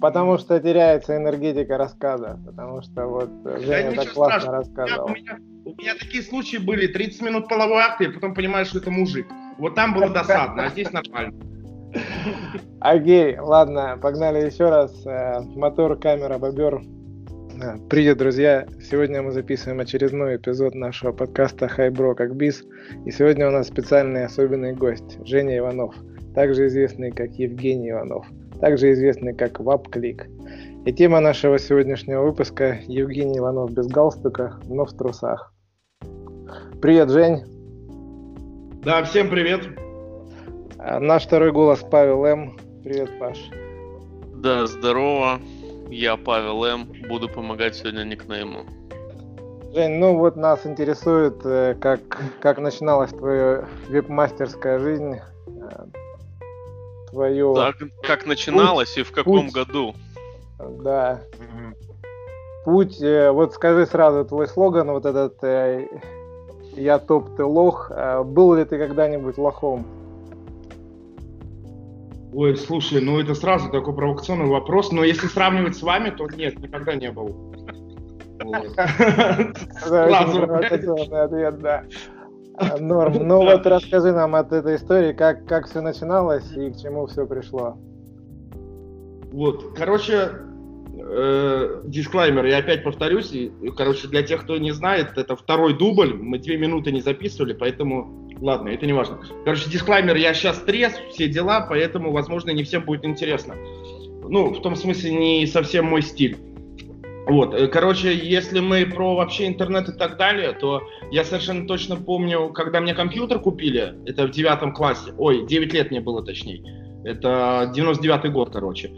Потому что теряется энергетика рассказа, потому что вот Женя да так классно страшного. рассказывал. У меня, у меня такие случаи были, 30 минут половой акт, и потом понимаешь, что это мужик. Вот там было досадно, а здесь нормально. Окей, ладно, погнали еще раз. Э, мотор, камера, бобер. Э, привет, друзья! Сегодня мы записываем очередной эпизод нашего подкаста «Хайбро как бис». И сегодня у нас специальный особенный гость Женя Иванов, также известный как Евгений Иванов также известный как WAP-клик. И тема нашего сегодняшнего выпуска – Евгений Иванов без галстука, но в трусах. Привет, Жень. Да, всем привет. А, наш второй голос Павел М. Привет, Паш. Да, здорово. Я Павел М. Буду помогать сегодня никнейму. Жень, ну вот нас интересует, э, как, как начиналась твоя веб-мастерская жизнь, э, твое... Так, как начиналось путь, и в каком путь, году? Да. Угу. Путь, э, вот скажи сразу твой слоган, вот этот э, «Я топ, ты лох». Э, был ли ты когда-нибудь лохом? Ой, слушай, ну это сразу такой провокационный вопрос, но если сравнивать с вами, то нет, никогда не был. Сразу. ответ, да. Норм. Ну вот расскажи нам от этой истории, как, как все начиналось и к чему все пришло. Вот, короче, э, дисклаймер, я опять повторюсь, и, короче, для тех, кто не знает, это второй дубль, мы две минуты не записывали, поэтому, ладно, это не важно. Короче, дисклаймер, я сейчас трез, все дела, поэтому, возможно, не всем будет интересно. Ну, в том смысле, не совсем мой стиль. Вот, э, короче, если мы про вообще интернет и так далее, то я совершенно точно помню, когда мне компьютер купили, это в девятом классе, ой, 9 лет мне было точнее, это 99 год, короче.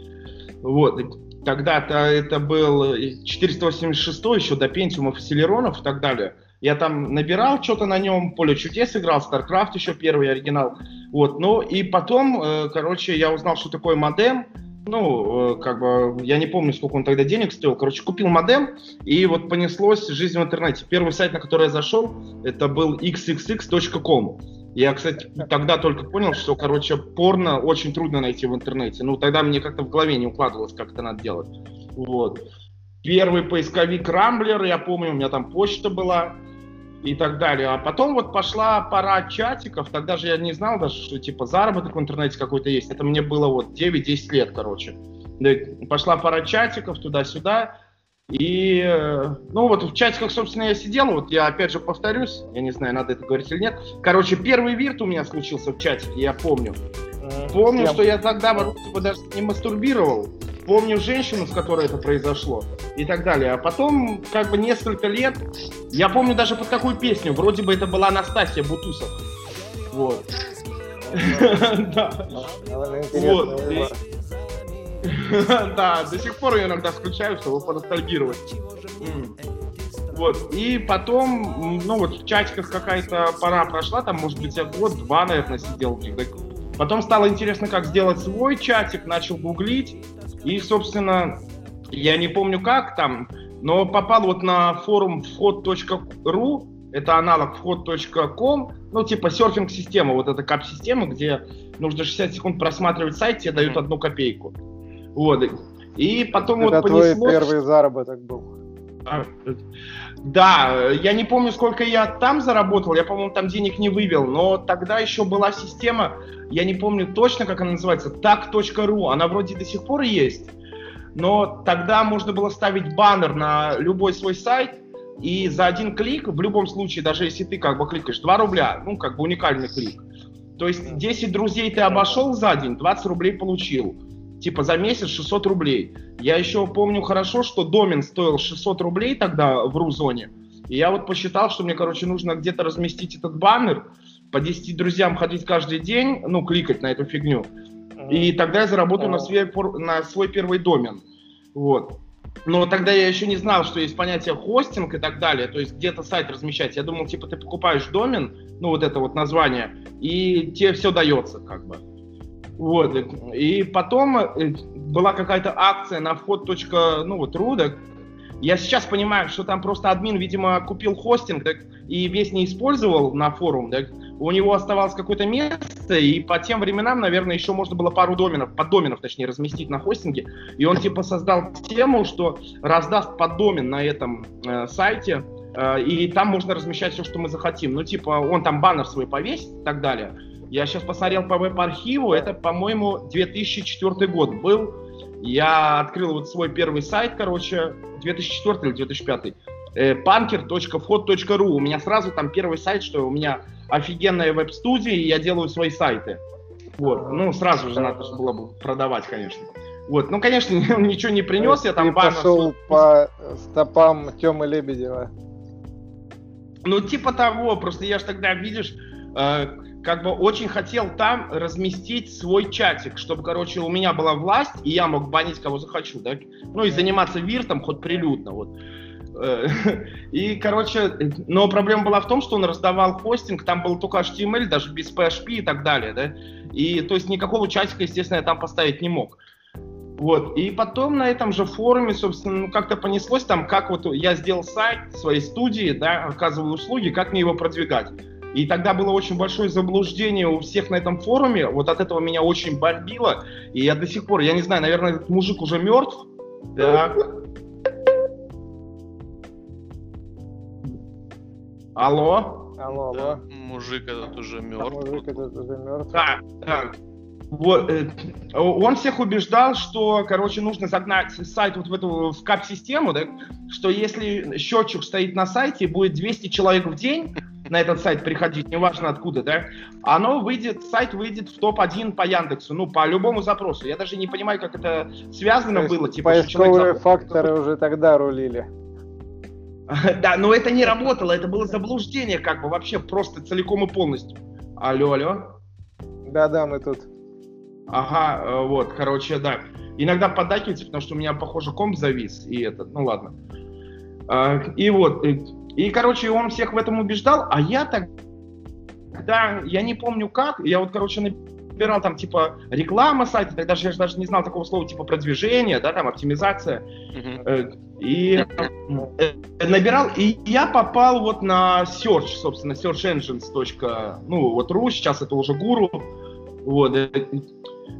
Вот, тогда-то это был 486 еще до Пентиумов, Селеронов и так далее. Я там набирал что-то на нем, Поле чудес играл, StarCraft еще первый оригинал. Вот, ну и потом, э, короче, я узнал, что такое модем, ну, э, как бы, я не помню, сколько он тогда денег стоил. Короче, купил модем, и вот понеслось жизнь в интернете. Первый сайт, на который я зашел, это был xxx.com. Я, кстати, тогда только понял, что, короче, порно очень трудно найти в интернете. Ну, тогда мне как-то в голове не укладывалось, как это надо делать. Вот. Первый поисковик Рамблер, я помню, у меня там почта была и так далее. А потом вот пошла пора чатиков, тогда же я не знал даже, что типа заработок в интернете какой-то есть. Это мне было вот 9-10 лет, короче. Пошла пора чатиков туда-сюда. И, э, ну вот в чатиках, собственно, я сидел, вот я опять же повторюсь, я не знаю, надо это говорить или нет. Короче, первый вирт у меня случился в чатике, я помню. Помню, что я тогда бы даже не мастурбировал, помню женщину, с которой это произошло и так далее. А потом, как бы несколько лет, я помню даже под какую песню, вроде бы это была Анастасия Бутусов. Вот. Да. Вот. Да, до сих пор я иногда включаю, чтобы поностальгировать. Вот. И потом, ну вот в чатиках какая-то пора прошла, там, может быть, я год-два, наверное, сидел. Потом стало интересно, как сделать свой чатик, начал гуглить. И, собственно, я не помню как там, но попал вот на форум вход.ру, это аналог вход.ком, ну, типа серфинг-система, вот эта кап-система, где нужно 60 секунд просматривать сайт, тебе дают одну копейку. Вот. И потом это вот понеслось... твой первый заработок был. А, да, я не помню, сколько я там заработал, я, по-моему, там денег не вывел, но тогда еще была система, я не помню точно, как она называется, так.ру, она вроде до сих пор есть, но тогда можно было ставить баннер на любой свой сайт, и за один клик, в любом случае, даже если ты как бы кликаешь 2 рубля, ну, как бы уникальный клик, то есть 10 друзей ты обошел за день, 20 рублей получил. Типа за месяц 600 рублей. Я еще помню хорошо, что домен стоил 600 рублей тогда в Рузоне. И я вот посчитал, что мне, короче, нужно где-то разместить этот баннер, по 10 друзьям ходить каждый день, ну, кликать на эту фигню. И тогда я заработаю на свой, на свой первый домен. Вот. Но тогда я еще не знал, что есть понятие хостинг и так далее, то есть где-то сайт размещать. Я думал, типа, ты покупаешь домен, ну, вот это вот название, и тебе все дается, как бы. Вот. И потом э, была какая-то акция на вход. Ну, вот, рудок. Я сейчас понимаю, что там просто админ, видимо, купил хостинг так, и весь не использовал на форум. Так. у него оставалось какое-то место, и по тем временам, наверное, еще можно было пару доменов, поддоменов, точнее, разместить на хостинге. И он типа создал тему, что раздаст поддомен на этом э, сайте, э, и там можно размещать все, что мы захотим. Ну, типа, он там баннер свой повесит и так далее. Я сейчас посмотрел по веб-архиву, это, по-моему, 2004 год был. Я открыл вот свой первый сайт, короче, 2004 или 2005 punker.vhod.ru. У меня сразу там первый сайт, что у меня офигенная веб-студия, и я делаю свои сайты. Вот, ну, сразу же надо было бы продавать, конечно. Вот, ну, конечно, он ничего не принес, я там Ты пошел по стопам Тёмы Лебедева. Ну, типа того, просто я же тогда, видишь, э, как бы очень хотел там разместить свой чатик, чтобы, короче, у меня была власть, и я мог банить кого захочу, да, ну, и заниматься виртом хоть прилюдно, вот. Э, и, короче, но проблема была в том, что он раздавал хостинг, там был только HTML, даже без PHP и так далее, да, и, то есть, никакого чатика, естественно, я там поставить не мог. Вот, и потом на этом же форуме, собственно, ну, как-то понеслось там, как вот я сделал сайт своей студии, да, оказываю услуги, как мне его продвигать. И тогда было очень большое заблуждение у всех на этом форуме, вот от этого меня очень бомбило, и я до сих пор, я не знаю, наверное, этот мужик уже мертв, да, Алло? Алло, алло. Мужик этот уже мертв. Мужик этот уже мертв. Да, да. Вот, э, он всех убеждал, что, короче, нужно загнать сайт вот в эту в кап-систему, да, что если счетчик стоит на сайте, будет 200 человек в день на этот сайт приходить, неважно откуда, да, оно выйдет, сайт выйдет в топ-1 по Яндексу, ну, по любому запросу. Я даже не понимаю, как это связано было. Типа, поисковые факторы уже тогда рулили. Да, но это не работало, это было заблуждение, как бы вообще просто целиком и полностью. Алло, алло. Да-да, мы тут. Ага, э, вот, короче, да. Иногда поддакивается, потому что у меня, похоже, комп завис, и это, ну ладно. А, и вот, и, короче, он всех в этом убеждал, а я тогда, я не помню как, я вот, короче, набирал там, типа, реклама сайта, тогда же я же даже не знал такого слова, типа, продвижение, да, там, оптимизация. Uh-huh. И э, набирал, и я попал вот на search, собственно, search engines. Ну, вот ру, сейчас это уже гуру. Вот.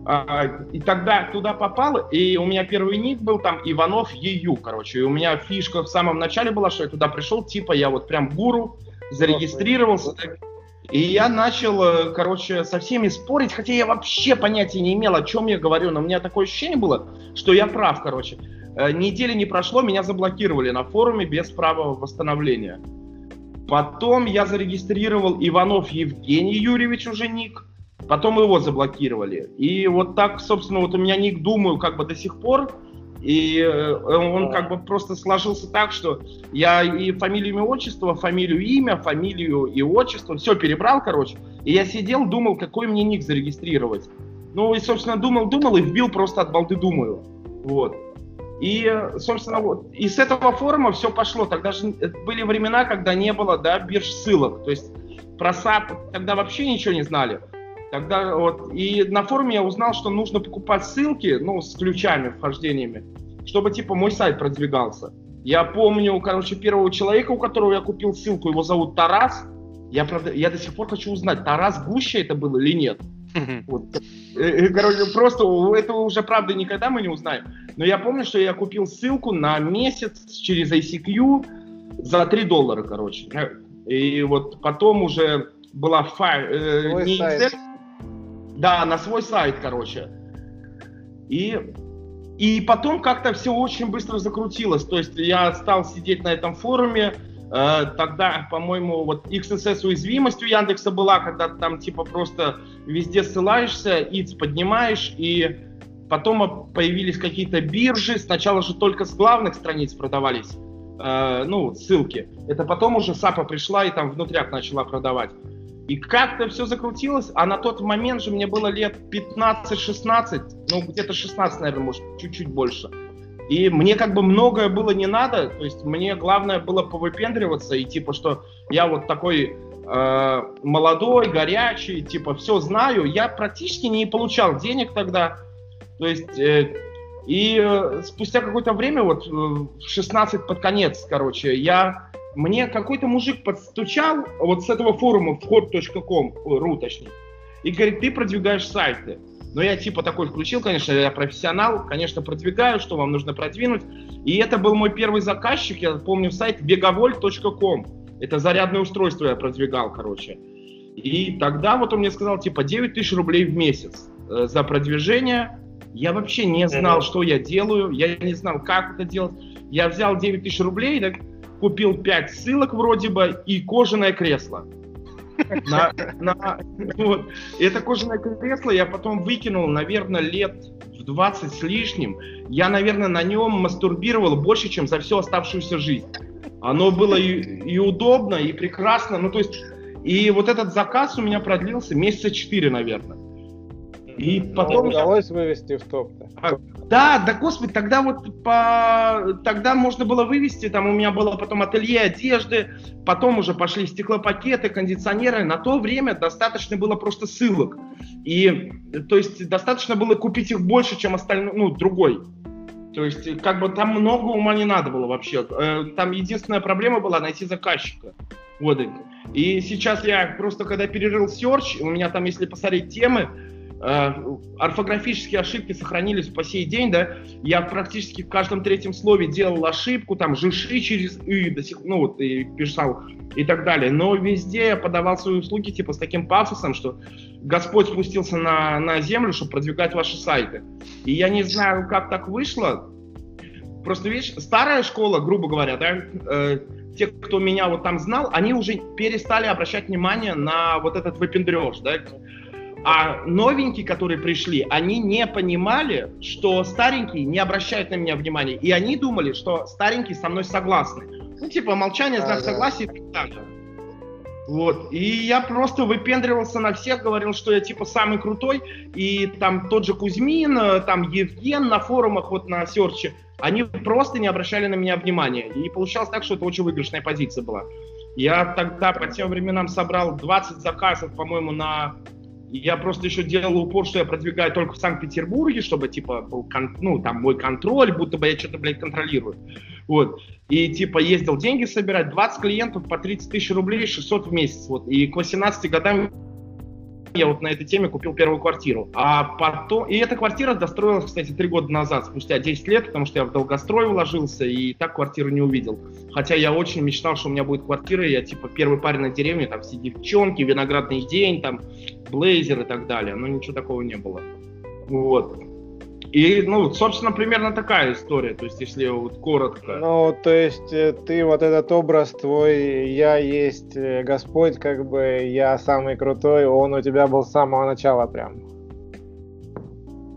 А, и тогда туда попал, и у меня первый ник был там Иванов ЕЮ, короче. И у меня фишка в самом начале была, что я туда пришел, типа я вот прям гуру, зарегистрировался. И я начал, э, короче, со всеми спорить, хотя я вообще понятия не имел, о чем я говорю, но у меня такое ощущение было, что я прав, короче. Э, недели не прошло, меня заблокировали на форуме без права восстановления. Потом я зарегистрировал Иванов Евгений Юрьевич уже ник, потом его заблокировали. И вот так, собственно, вот у меня ник, думаю, как бы до сих пор, и э, он как бы просто сложился так, что я и фамилию, имя, отчество, фамилию, имя, фамилию и отчество, все перебрал, короче. И я сидел, думал, какой мне ник зарегистрировать. Ну и, собственно, думал, думал и вбил просто от балды думаю. Вот. И, собственно, вот, и с этого форума все пошло. Тогда же были времена, когда не было, да, бирж ссылок. То есть про SAP тогда вообще ничего не знали. Тогда вот, и на форуме я узнал, что нужно покупать ссылки, ну, с ключами, вхождениями, чтобы, типа, мой сайт продвигался. Я помню, короче, первого человека, у которого я купил ссылку, его зовут Тарас. Я, правда, я до сих пор хочу узнать, Тарас Гуща это был или нет. Вот. Э, э, короче, просто этого уже правда никогда мы не узнаем. Но я помню, что я купил ссылку на месяц через ICQ за 3 доллара, короче. И вот потом уже была файл... Э, не сайт. Да, на свой сайт, короче. И, и потом как-то все очень быстро закрутилось. То есть я стал сидеть на этом форуме, Э, тогда, по-моему, вот XSS уязвимость у Яндекса была, когда там типа просто везде ссылаешься, ИЦ поднимаешь, и потом появились какие-то биржи. Сначала же только с главных страниц продавались, э, ну, ссылки. Это потом уже САПа пришла и там внутряк начала продавать. И как-то все закрутилось, а на тот момент же мне было лет 15-16, ну где-то 16, наверное, может, чуть-чуть больше. И мне как бы многое было не надо, то есть мне главное было повыпендриваться и типа, что я вот такой э, молодой, горячий, типа все знаю. Я практически не получал денег тогда, то есть э, и э, спустя какое-то время, вот э, в 16 под конец, короче, я мне какой-то мужик подстучал вот с этого форума вход.com, ру точнее, и говорит, ты продвигаешь сайты. Но я типа такой включил, конечно, я профессионал, конечно, продвигаю, что вам нужно продвинуть. И это был мой первый заказчик, я помню сайт begavolt.com. Это зарядное устройство я продвигал, короче. И тогда вот он мне сказал, типа, 9 тысяч рублей в месяц э, за продвижение. Я вообще не знал, что я делаю, я не знал, как это делать. Я взял 9 тысяч рублей, так, купил 5 ссылок вроде бы и кожаное кресло. На, на, вот. Это кожаное кресло я потом выкинул, наверное, лет в 20 с лишним. Я, наверное, на нем мастурбировал больше, чем за всю оставшуюся жизнь. Оно было и, и удобно, и прекрасно. Ну, то есть, и вот этот заказ у меня продлился месяца 4, наверное. И потом... удалось вывести в топ-то. А, да, да, господи, тогда вот по... тогда можно было вывести, там у меня было потом ателье одежды, потом уже пошли стеклопакеты, кондиционеры. На то время достаточно было просто ссылок. И, то есть, достаточно было купить их больше, чем остальной, ну, другой. То есть, как бы там много ума не надо было вообще. Э, там единственная проблема была найти заказчика. Вот. И сейчас я просто, когда перерыл Search, у меня там, если посмотреть темы, орфографические ошибки сохранились по сей день, да, я практически в каждом третьем слове делал ошибку, там, жиши через и до сих, ну, вот, и писал, и так далее, но везде я подавал свои услуги, типа, с таким пафосом, что Господь спустился на, на землю, чтобы продвигать ваши сайты, и я не знаю, как так вышло, просто, видишь, старая школа, грубо говоря, да, э, те, кто меня вот там знал, они уже перестали обращать внимание на вот этот выпендреж, да, а новенькие, которые пришли, они не понимали, что старенькие не обращают на меня внимания. И они думали, что старенькие со мной согласны. Ну, типа, молчание, знак а, согласия и так далее. Вот. И я просто выпендривался на всех, говорил, что я типа самый крутой. И там тот же Кузьмин, э, там Евген на форумах, вот на Серче, они просто не обращали на меня внимания. И получалось так, что это очень выигрышная позиция была. Я тогда по тем временам собрал 20 заказов, по-моему, на я просто еще делал упор, что я продвигаю только в Санкт-Петербурге, чтобы, типа, был, кон- ну, там, мой контроль, будто бы я что-то, блядь, контролирую. Вот. И, типа, ездил деньги собирать, 20 клиентов по 30 тысяч рублей, 600 в месяц. Вот. И к 18 годам я вот на этой теме купил первую квартиру. А потом... И эта квартира достроилась, кстати, три года назад, спустя 10 лет, потому что я в долгострой вложился и так квартиру не увидел. Хотя я очень мечтал, что у меня будет квартира, я типа первый парень на деревне, там все девчонки, виноградный день, там блейзер и так далее. Но ничего такого не было. Вот. И, ну, собственно, примерно такая история, то есть, если вот коротко. Ну, то есть, э, ты вот этот образ твой, я есть э, Господь, как бы, я самый крутой, он у тебя был с самого начала прям.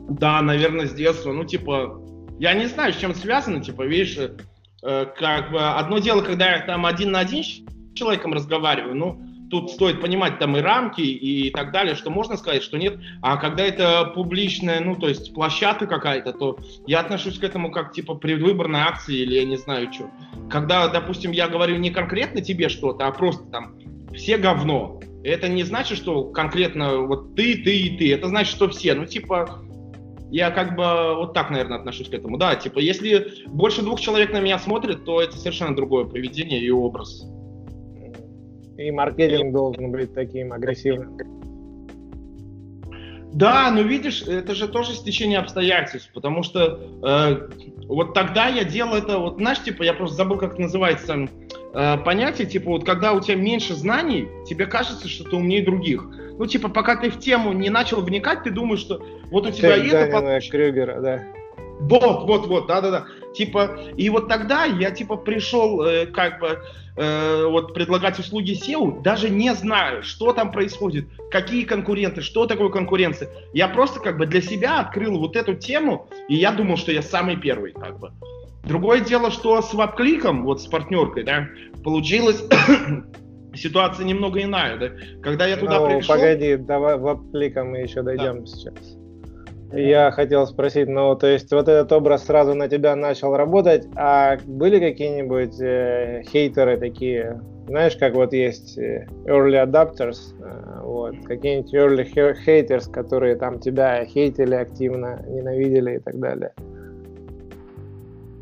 Да, наверное, с детства, ну, типа, я не знаю, с чем связано, типа, видишь, э, как бы, одно дело, когда я там один на один с человеком разговариваю, ну, тут стоит понимать там и рамки и так далее, что можно сказать, что нет. А когда это публичная, ну, то есть площадка какая-то, то я отношусь к этому как, типа, предвыборной акции или я не знаю что. Когда, допустим, я говорю не конкретно тебе что-то, а просто там все говно, это не значит, что конкретно вот ты, ты и ты. Это значит, что все. Ну, типа, я как бы вот так, наверное, отношусь к этому. Да, типа, если больше двух человек на меня смотрят, то это совершенно другое поведение и образ. И маркетинг должен быть таким агрессивным. Да, но видишь, это же тоже стечение обстоятельств, потому что э, вот тогда я делал это, вот знаешь, типа, я просто забыл, как это называется, э, понятие, типа, вот когда у тебя меньше знаний, тебе кажется, что ты умнее других. Ну, типа, пока ты в тему не начал вникать, ты думаешь, что вот у тебя Цель это... Получится. Крюгера, да. Вот, вот, вот, да-да-да. Типа, и вот тогда я, типа, пришел, э, как бы, э, вот предлагать услуги SEO, даже не знаю, что там происходит, какие конкуренты, что такое конкуренция. Я просто, как бы, для себя открыл вот эту тему, и я думал, что я самый первый, как бы. Другое дело, что с веб-кликом, вот с партнеркой, да, получилось ситуация немного иная, да. Когда я туда ну, пришел... погоди, давай веб-кликом мы еще дойдем да. сейчас. Я хотел спросить, ну, то есть вот этот образ сразу на тебя начал работать, а были какие-нибудь э, хейтеры такие, знаешь, как вот есть э, early adapters, э, вот, какие-нибудь early haters, которые там тебя хейтили активно, ненавидели и так далее?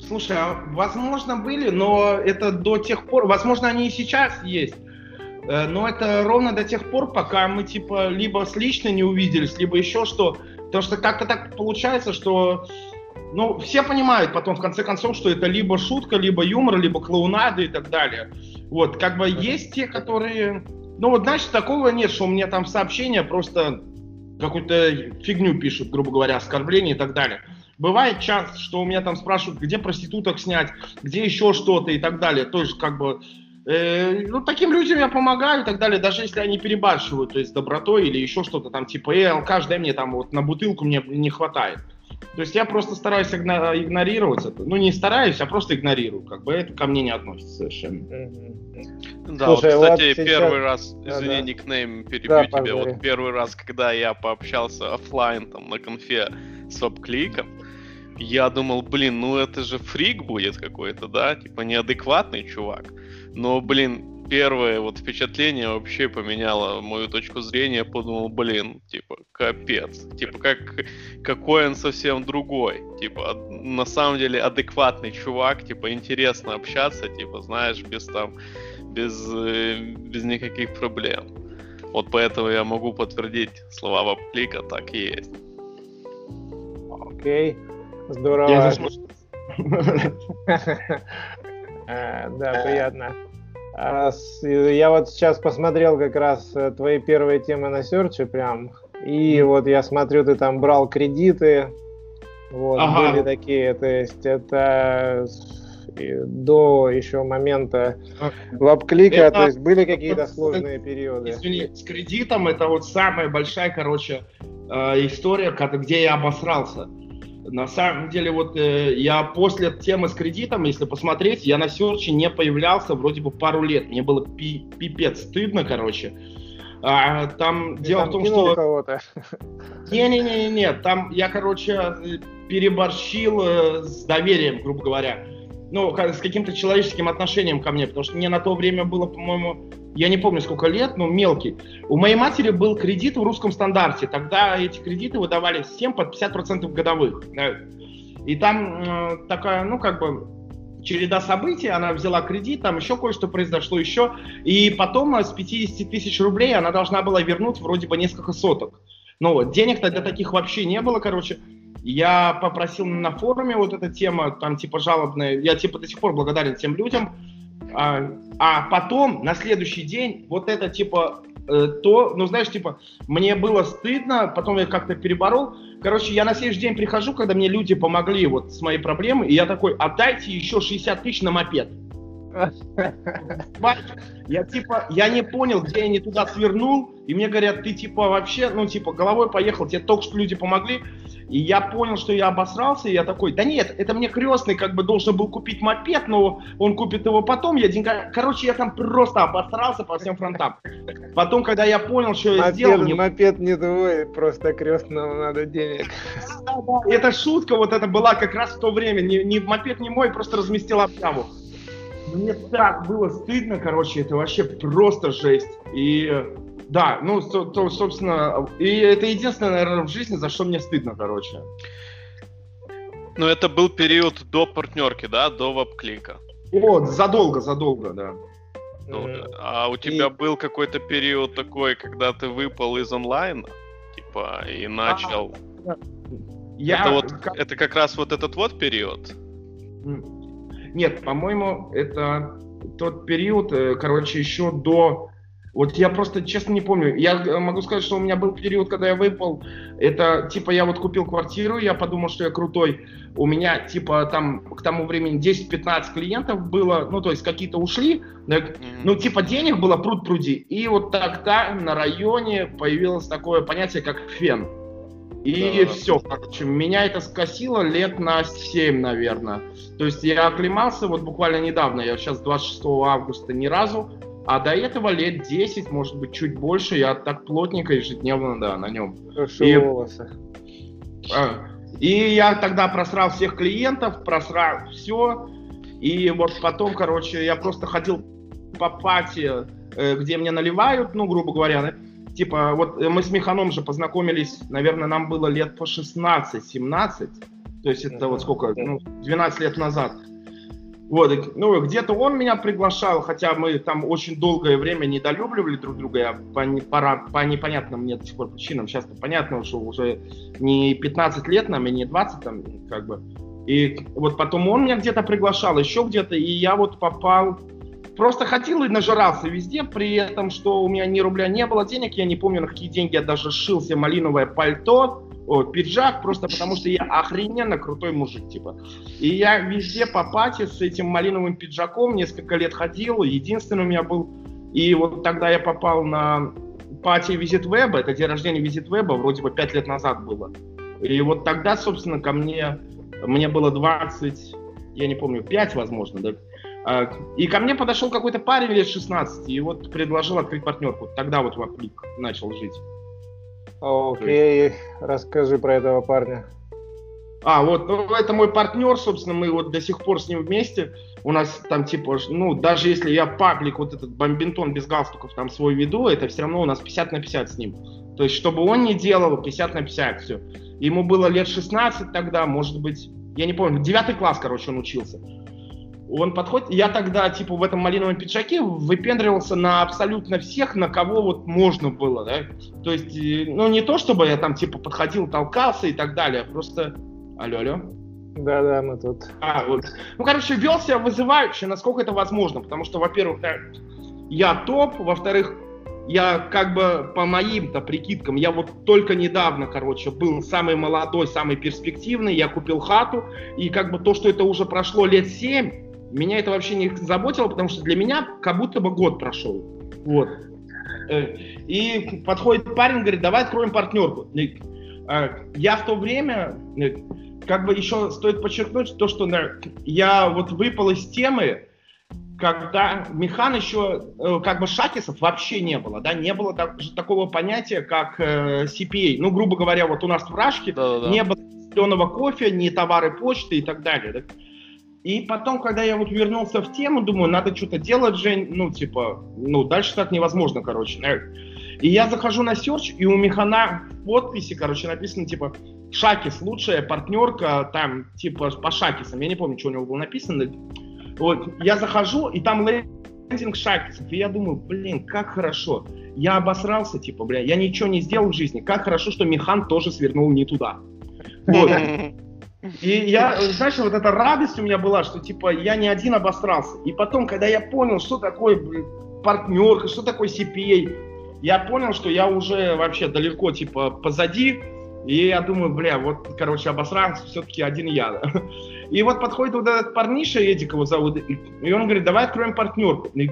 Слушай, а возможно были, но это до тех пор, возможно они и сейчас есть, э, но это ровно до тех пор, пока мы типа либо с лично не увиделись, либо еще что. Потому что как-то так получается, что ну, все понимают потом, в конце концов, что это либо шутка, либо юмор, либо клоунада и так далее. Вот, как бы есть те, которые... Ну, вот, знаешь, такого нет, что у меня там сообщения просто какую-то фигню пишут, грубо говоря, оскорбления и так далее. Бывает часто, что у меня там спрашивают, где проституток снять, где еще что-то и так далее. То есть, как бы, э, ну, таким людям я помогаю и так далее, даже если они перебарщивают, то есть, добротой или еще что-то там, типа, э, алкаш, дай мне там вот на бутылку мне не хватает. То есть я просто стараюсь игнорировать это. Ну, не стараюсь, а просто игнорирую. Как бы это ко мне не относится совершенно. Да, Слушай, вот, кстати, вот сейчас... первый раз, извини, да, никнейм перебью да, тебя, позволь. вот первый раз, когда я пообщался офлайн там на конфе с веб-кликом, я думал, блин, ну это же фрик будет какой-то, да, типа неадекватный чувак. Но, блин, первое вот впечатление вообще поменяло мою точку зрения. Подумал, блин, типа, капец. Типа, как, какой он совсем другой. Типа, на самом деле адекватный чувак, типа, интересно общаться, типа, знаешь, без там, без, без никаких проблем. Вот поэтому я могу подтвердить слова Вапклика, так и есть. Окей, здорово. Э, да, приятно. А, я вот сейчас посмотрел как раз э, твои первые темы на серче прям, и вот я смотрю, ты там брал кредиты, вот, ага. были такие, то есть это до еще момента лапклика, это, то есть были какие-то сложные периоды? Извини, с кредитом это вот самая большая, короче, э, история, где я обосрался. На самом деле, вот э, я после темы с кредитом, если посмотреть, я на серче не появлялся вроде бы пару лет. Мне было пи пипец стыдно, короче. А, там Ты дело там в том, что... кого-то. Не-не-не, там я, короче, переборщил э, с доверием, грубо говоря. Ну, с каким-то человеческим отношением ко мне, потому что мне на то время было, по-моему, я не помню сколько лет, но мелкий. У моей матери был кредит в русском стандарте. Тогда эти кредиты выдавали всем под 50% годовых. И там э, такая, ну, как бы, череда событий, она взяла кредит, там еще кое-что произошло еще, и потом с 50 тысяч рублей она должна была вернуть вроде бы несколько соток. Ну вот, денег для таких вообще не было, короче. Я попросил на форуме вот эта тема, там типа жалобная, я типа до сих пор благодарен тем людям, а, а потом, на следующий день, вот это типа э, то, ну знаешь, типа, мне было стыдно, потом я как-то переборол. Короче, я на следующий день прихожу, когда мне люди помогли вот с моей проблемой, и я такой, отдайте еще 60 тысяч на мопед. Я типа, я не понял, где я не туда свернул, и мне говорят, ты типа вообще, ну типа головой поехал, тебе только что люди помогли, и я понял, что я обосрался, и я такой, да нет, это мне крестный как бы должен был купить мопед, но он купит его потом, я деньга... Короче, я там просто обосрался по всем фронтам. Потом, когда я понял, что мопед, я сделал... Мне... Мопед не твой, просто крестному надо денег. Да, да, эта шутка вот это была как раз в то время, не, не мопед не мой, просто разместил объяву. Мне так было стыдно, короче, это вообще просто жесть. И да, ну, то, то, собственно, и это единственное, наверное, в жизни, за что мне стыдно, короче. Ну, это был период до партнерки, да, до веб-клика. Вот, задолго, задолго, да. Ну, а у тебя и... был какой-то период такой, когда ты выпал из онлайна, типа, и начал... А, я... это, вот, как... это как раз вот этот вот период? Нет, по-моему, это тот период, э, короче, еще до... Вот я просто честно не помню. Я э, могу сказать, что у меня был период, когда я выпал. Это типа я вот купил квартиру, я подумал, что я крутой. У меня типа там к тому времени 10-15 клиентов было, ну то есть какие-то ушли, ну типа денег было пруд пруди. И вот тогда на районе появилось такое понятие, как фен. И да. все, короче, меня это скосило лет на 7, наверное. То есть я оклемался вот буквально недавно, я сейчас 26 августа ни разу, а до этого лет 10, может быть, чуть больше, я так плотненько ежедневно, да, на нем. Хорошо и, волосы. А, и я тогда просрал всех клиентов, просрал все. И вот потом, короче, я просто ходил по пати, э, где мне наливают, ну, грубо говоря, Типа, вот мы с Механом же познакомились, наверное, нам было лет по 16-17. То есть это вот сколько, ну, 12 лет назад. Вот, ну, где-то он меня приглашал, хотя мы там очень долгое время недолюбливали друг друга, я по, по, по непонятным мне до сих пор причинам, сейчас понятно, что уже не 15 лет нам и не 20 там, как бы. И вот потом он меня где-то приглашал, еще где-то, и я вот попал, просто ходил и нажирался везде, при этом, что у меня ни рубля не было денег, я не помню, на какие деньги я даже шил себе малиновое пальто, о, пиджак, просто потому что я охрененно крутой мужик, типа. И я везде по пати с этим малиновым пиджаком несколько лет ходил, единственный у меня был. И вот тогда я попал на пати Визит Веба, это день рождения Визит Веба, вроде бы пять лет назад было. И вот тогда, собственно, ко мне, мне было 20, я не помню, 5, возможно, да, а, и ко мне подошел какой-то парень лет 16 и вот предложил открыть партнерку. Тогда вот в Аплик начал жить. Окей, okay. расскажи про этого парня. А, вот, ну, это мой партнер, собственно, мы вот до сих пор с ним вместе. У нас там, типа, ну, даже если я паблик, вот этот бомбинтон без галстуков там свой веду, это все равно у нас 50 на 50 с ним. То есть, чтобы он не делал, 50 на 50, все. Ему было лет 16 тогда, может быть, я не помню, девятый класс, короче, он учился он подходит, я тогда, типа, в этом малиновом пиджаке выпендривался на абсолютно всех, на кого вот можно было, да, то есть, э, ну, не то, чтобы я там, типа, подходил, толкался и так далее, просто, алло, алло. Да-да, мы тут. А, вот. Ну, короче, вел себя вызывающе, насколько это возможно, потому что, во-первых, я топ, во-вторых, я как бы по моим-то прикидкам, я вот только недавно, короче, был самый молодой, самый перспективный, я купил хату, и как бы то, что это уже прошло лет семь, меня это вообще не заботило, потому что для меня как будто бы год прошел. Вот. Э, и подходит парень, говорит, давай откроем партнерку. Э, я в то время, э, как бы еще стоит подчеркнуть то, что я вот выпал из темы, когда Механ еще, как бы шакисов вообще не было, да, не было так, такого понятия, как CPA. Ну, грубо говоря, вот у нас в Рашке да -да -да. не было зеленого кофе, ни товары почты и так далее. Да? И потом, когда я вот вернулся в тему, думаю, надо что-то делать, Жень, ну, типа, ну, дальше так невозможно, короче. И я захожу на серч, и у Механа в подписи, короче, написано, типа, Шакис, лучшая партнерка, там, типа, по Шакисам, я не помню, что у него было написано. Вот, я захожу, и там лендинг Шакисов, и я думаю, блин, как хорошо. Я обосрался, типа, бля, я ничего не сделал в жизни. Как хорошо, что Механ тоже свернул не туда. Вот. И я, знаешь, вот эта радость у меня была, что типа я не один обосрался. И потом, когда я понял, что такое партнерка, что такое CPA, я понял, что я уже вообще далеко типа позади. И я думаю, бля, вот, короче, обосрался все-таки один я. И вот подходит вот этот парниша, Эдик его зовут, и он говорит, давай откроем партнерку. И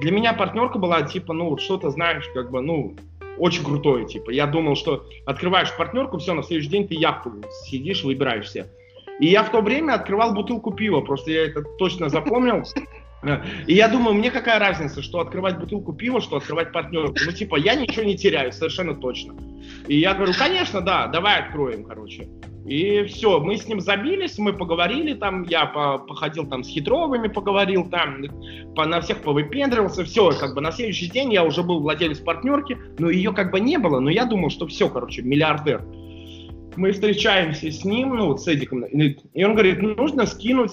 для меня партнерка была типа, ну, вот что-то, знаешь, как бы, ну, очень крутое, типа. Я думал, что открываешь партнерку, все, на следующий день ты яхту сидишь, выбираешься. И я в то время открывал бутылку пива, просто я это точно запомнил. И я думаю, мне какая разница, что открывать бутылку пива, что открывать партнерку. Ну, типа, я ничего не теряю, совершенно точно. И я говорю, конечно, да, давай откроем, короче. И все, мы с ним забились, мы поговорили там, я по, походил там с Хитровыми, поговорил там, по, на всех повыпендривался, все, как бы на следующий день я уже был владелец партнерки, но ее как бы не было, но я думал, что все, короче, миллиардер. Мы встречаемся с ним, ну, вот с Эдиком, и он говорит, нужно скинуть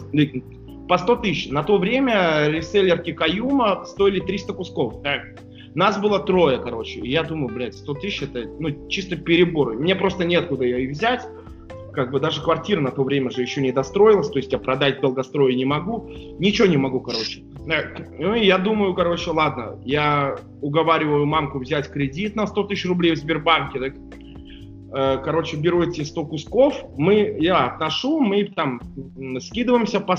по 100 тысяч. На то время реселлерки Каюма стоили 300 кусков. Так. Нас было трое, короче. Я думаю, блядь, 100 тысяч это ну, чисто переборы. Мне просто нет куда ее взять как бы даже квартира на то время же еще не достроилась, то есть я продать в долгострое не могу, ничего не могу, короче. Ну и я думаю, короче, ладно, я уговариваю мамку взять кредит на 100 тысяч рублей в Сбербанке, так, э, короче, беру эти 100 кусков, мы, я отношу, мы там скидываемся по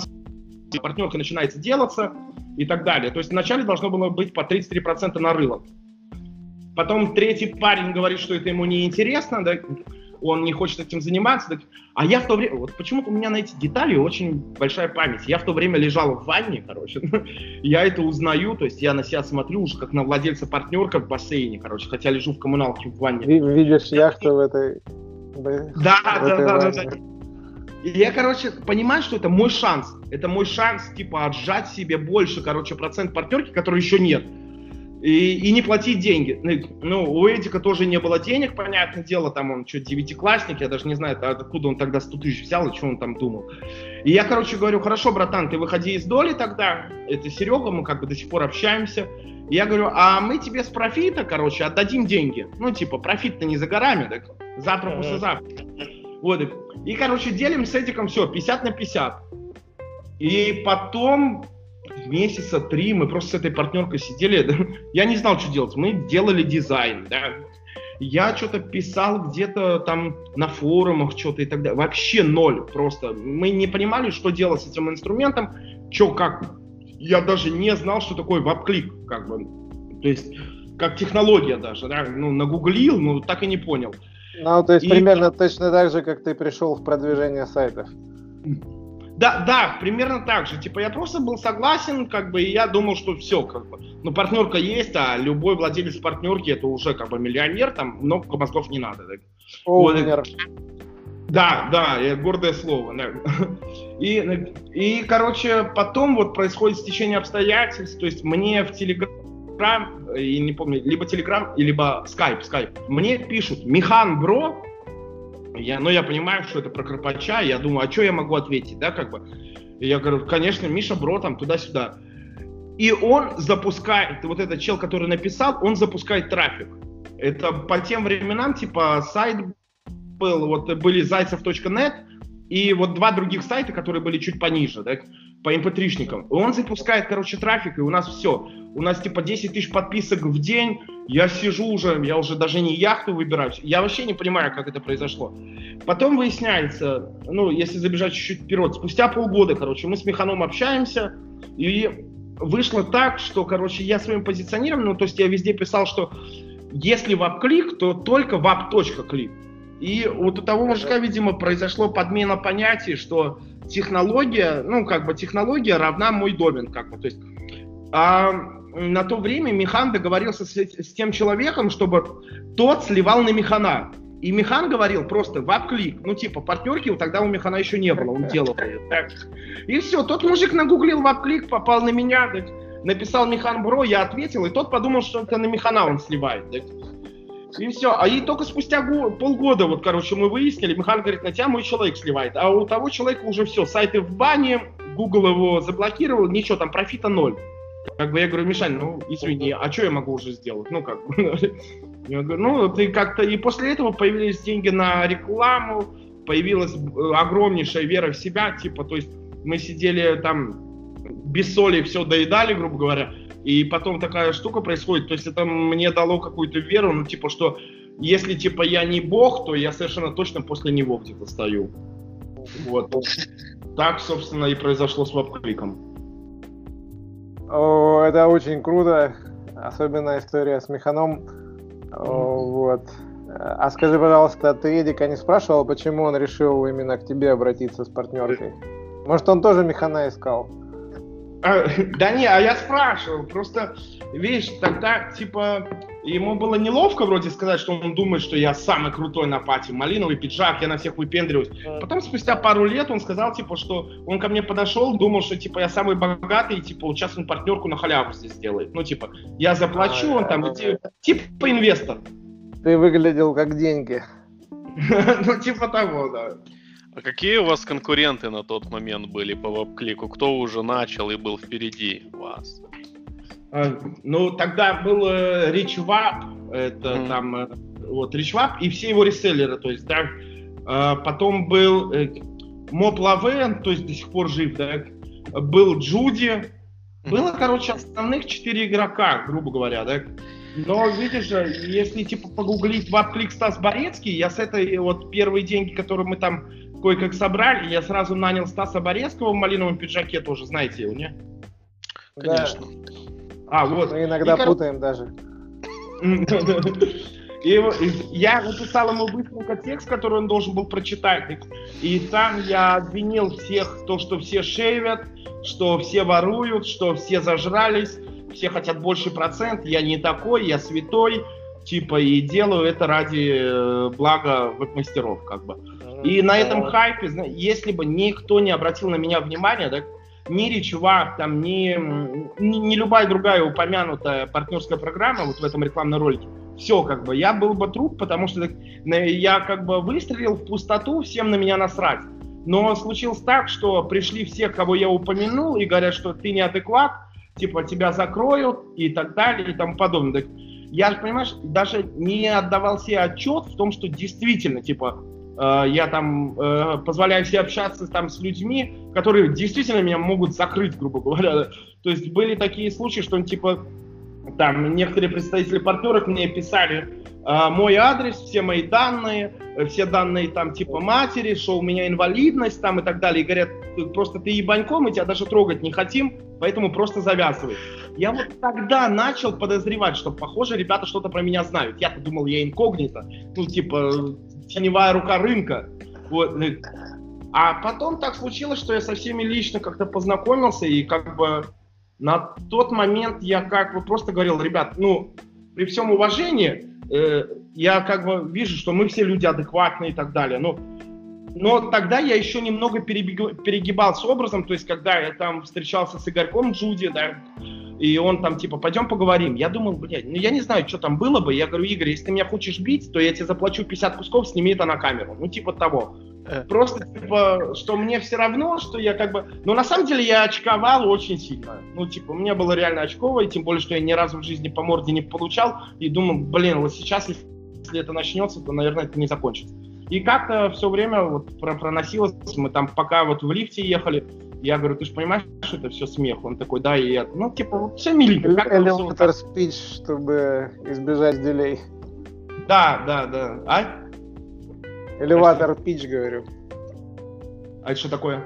партнерка начинается делаться и так далее. То есть вначале должно было быть по 33% на рыло. Потом третий парень говорит, что это ему не интересно, да, он не хочет этим заниматься. А я в то время, вот почему-то у меня на эти детали очень большая память. Я в то время лежал в ванне, короче, я это узнаю, то есть я на себя смотрю уже как на владельца партнерка в бассейне, короче, хотя лежу в коммуналке в ванне. Видишь яхту в этой... Да, да, да, да. И я, короче, понимаю, что это мой шанс. Это мой шанс, типа, отжать себе больше, короче, процент партнерки, который еще нет. и, и не платить деньги. Ну, ну, у Эдика тоже не было денег, понятное дело, там он что, девятиклассник, я даже не знаю, откуда он тогда 100 тысяч взял и что он там думал. И я, короче, говорю, хорошо, братан, ты выходи из доли тогда, это Серега, мы как бы до сих пор общаемся. И я говорю, а мы тебе с профита, короче, отдадим деньги. Ну, типа, профит-то не за горами, так завтра, послезавтра. Вот, и, короче, делим с Эдиком все, 50 на 50. И потом месяца три мы просто с этой партнеркой сидели, я не знал, что делать. Мы делали дизайн, да. Я что-то писал где-то там на форумах, что-то и так далее. Вообще ноль просто. Мы не понимали, что делать с этим инструментом, что как. Я даже не знал, что такое веб-клик, как бы. То есть, как технология даже, да, ну, нагуглил, но так и не понял. Ну, то есть, и... примерно точно так же, как ты пришел в продвижение сайтов. Да, да, примерно так же. Типа я просто был согласен, как бы, и я думал, что все, как бы. Ну, партнерка есть, а любой владелец партнерки это уже как бы миллионер, там много мозгов не надо. Так. Вот, да, да, гордое слово. Да. И, и, короче, потом вот происходит стечение обстоятельств, то есть мне в Телеграм, и не помню, либо Телеграм, либо Скайп, Скайп, мне пишут, Михан Бро, я, но я понимаю, что это про Карпача, я думаю, а что я могу ответить, да, как бы. И я говорю, конечно, Миша Бро там туда-сюда. И он запускает, вот этот чел, который написал, он запускает трафик. Это по тем временам, типа, сайт был, вот были зайцев.нет, и вот два других сайта, которые были чуть пониже, да, по mp3-шникам. И он запускает, короче, трафик, и у нас все. У нас типа 10 тысяч подписок в день. Я сижу уже, я уже даже не яхту выбираю. Я вообще не понимаю, как это произошло. Потом выясняется, ну, если забежать чуть-чуть вперед, спустя полгода, короче, мы с Механом общаемся, и вышло так, что, короче, я своим позиционированием, ну, то есть я везде писал, что если wap-click, то только wap.click. И вот у того мужика, видимо, произошло подмена понятий, что технология, ну, как бы технология равна мой домен, как бы, то есть, а на то время Механ договорился с, с тем человеком, чтобы тот сливал на Механа. И Механ говорил просто wap-click. Ну, типа, партнерки тогда у Механа еще не было, он делал. И все, тот мужик нагуглил wap-click, попал на меня, написал Механ Бро, я ответил, и тот подумал, что это на Механа он сливает. И все. А и только спустя год, полгода, вот, короче, мы выяснили, Механ говорит, на тебя мой человек сливает. А у того человека уже все, сайты в бане, Google его заблокировал, ничего, там профита ноль. Как бы я говорю, Мишань, ну, извини, а что я могу уже сделать? Ну, как бы, я говорю, ну, ты как-то... И после этого появились деньги на рекламу, появилась э, огромнейшая вера в себя, типа, то есть мы сидели там без соли все доедали, грубо говоря, и потом такая штука происходит, то есть это мне дало какую-то веру, ну, типа, что если, типа, я не бог, то я совершенно точно после него где-то стою. Вот. Так, собственно, и произошло с веб-кликом. О, это очень круто, особенно история с Механом. О, вот. А скажи, пожалуйста, ты Эдика не спрашивал, почему он решил именно к тебе обратиться с партнеркой? Может, он тоже механа искал? А, да не, а я спрашивал, просто, видишь, тогда, типа, ему было неловко вроде сказать, что он думает, что я самый крутой на пати, малиновый пиджак, я на всех выпендриваюсь. Потом, спустя пару лет, он сказал, типа, что он ко мне подошел, думал, что, типа, я самый богатый, и, типа, вот сейчас он партнерку на халяву здесь сделает. Ну, типа, я заплачу, он там, типа, инвестор. Ты выглядел как деньги. Ну, типа того, да. А какие у вас конкуренты на тот момент были по веб-клику? Кто уже начал и был впереди вас? А, ну, тогда был э, RichWap, это mm. там, э, вот, RichWap и все его реселлеры, то есть, да, а, потом был э, Laven, то есть до сих пор жив, да, был Джуди, было, короче, основных четыре игрока, грубо говоря, да, но, видишь, если, типа, погуглить веб-клик Стас Борецкий, я с этой, вот, первые деньги, которые мы там кое-как собрали. Я сразу нанял Стаса Борецкого в малиновом пиджаке, тоже знаете его, не? Конечно. А, вот. Мы иногда и, путаем даже. И я написал ему быстренько текст, который он должен был прочитать. И там я обвинил всех, то, что все шейвят, что все воруют, что все зажрались, все хотят больше процент, я не такой, я святой, типа, и делаю это ради э, блага веб-мастеров, как бы. И на этом хайпе, если бы никто не обратил на меня внимания, да, ни речевак, там, ни, ни, ни любая другая упомянутая партнерская программа вот в этом рекламном ролике, все, как бы, я был бы труп, потому что я как бы выстрелил в пустоту, всем на меня насрать. Но случилось так, что пришли все, кого я упомянул, и говорят, что ты неадекват, типа тебя закроют и так далее и тому подобное. Так я, понимаешь, даже не отдавал себе отчет в том, что действительно, типа, я там э, позволяю себе общаться там с людьми, которые действительно меня могут закрыть, грубо говоря. То есть были такие случаи, что типа там некоторые представители партнеров мне писали э, мой адрес, все мои данные, э, все данные там типа матери, что у меня инвалидность там и так далее. И говорят, просто ты ебаньком, мы тебя даже трогать не хотим, поэтому просто завязывай. Я вот тогда начал подозревать, что, похоже, ребята что-то про меня знают. Я-то думал, я инкогнито, ну типа теневая рука рынка. Вот. А потом так случилось, что я со всеми лично как-то познакомился и как бы на тот момент я как бы просто говорил, ребят, ну, при всем уважении, э, я как бы вижу, что мы все люди адекватные и так далее. Но, но тогда я еще немного перегибал с образом, то есть когда я там встречался с Игорьком Джуди, да, и он там типа, пойдем поговорим. Я думал, блядь, ну я не знаю, что там было бы. Я говорю, Игорь, если ты меня хочешь бить, то я тебе заплачу 50 кусков, сними это на камеру. Ну типа того. Э. Просто, типа, что мне все равно, что я как бы... Но на самом деле я очковал очень сильно. Ну, типа, у меня было реально очково, и тем более, что я ни разу в жизни по морде не получал. И думаю, блин, вот сейчас, если это начнется, то, наверное, это не закончится. И как-то все время вот проносилось, мы там пока вот в лифте ехали, я говорю, ты же понимаешь, что это все смех? Он такой, да, и я, ну, типа, вот все миленько. Элементар спич, чтобы избежать дилей. Да, да, да. А? Элеватор пич, говорю. А это что такое?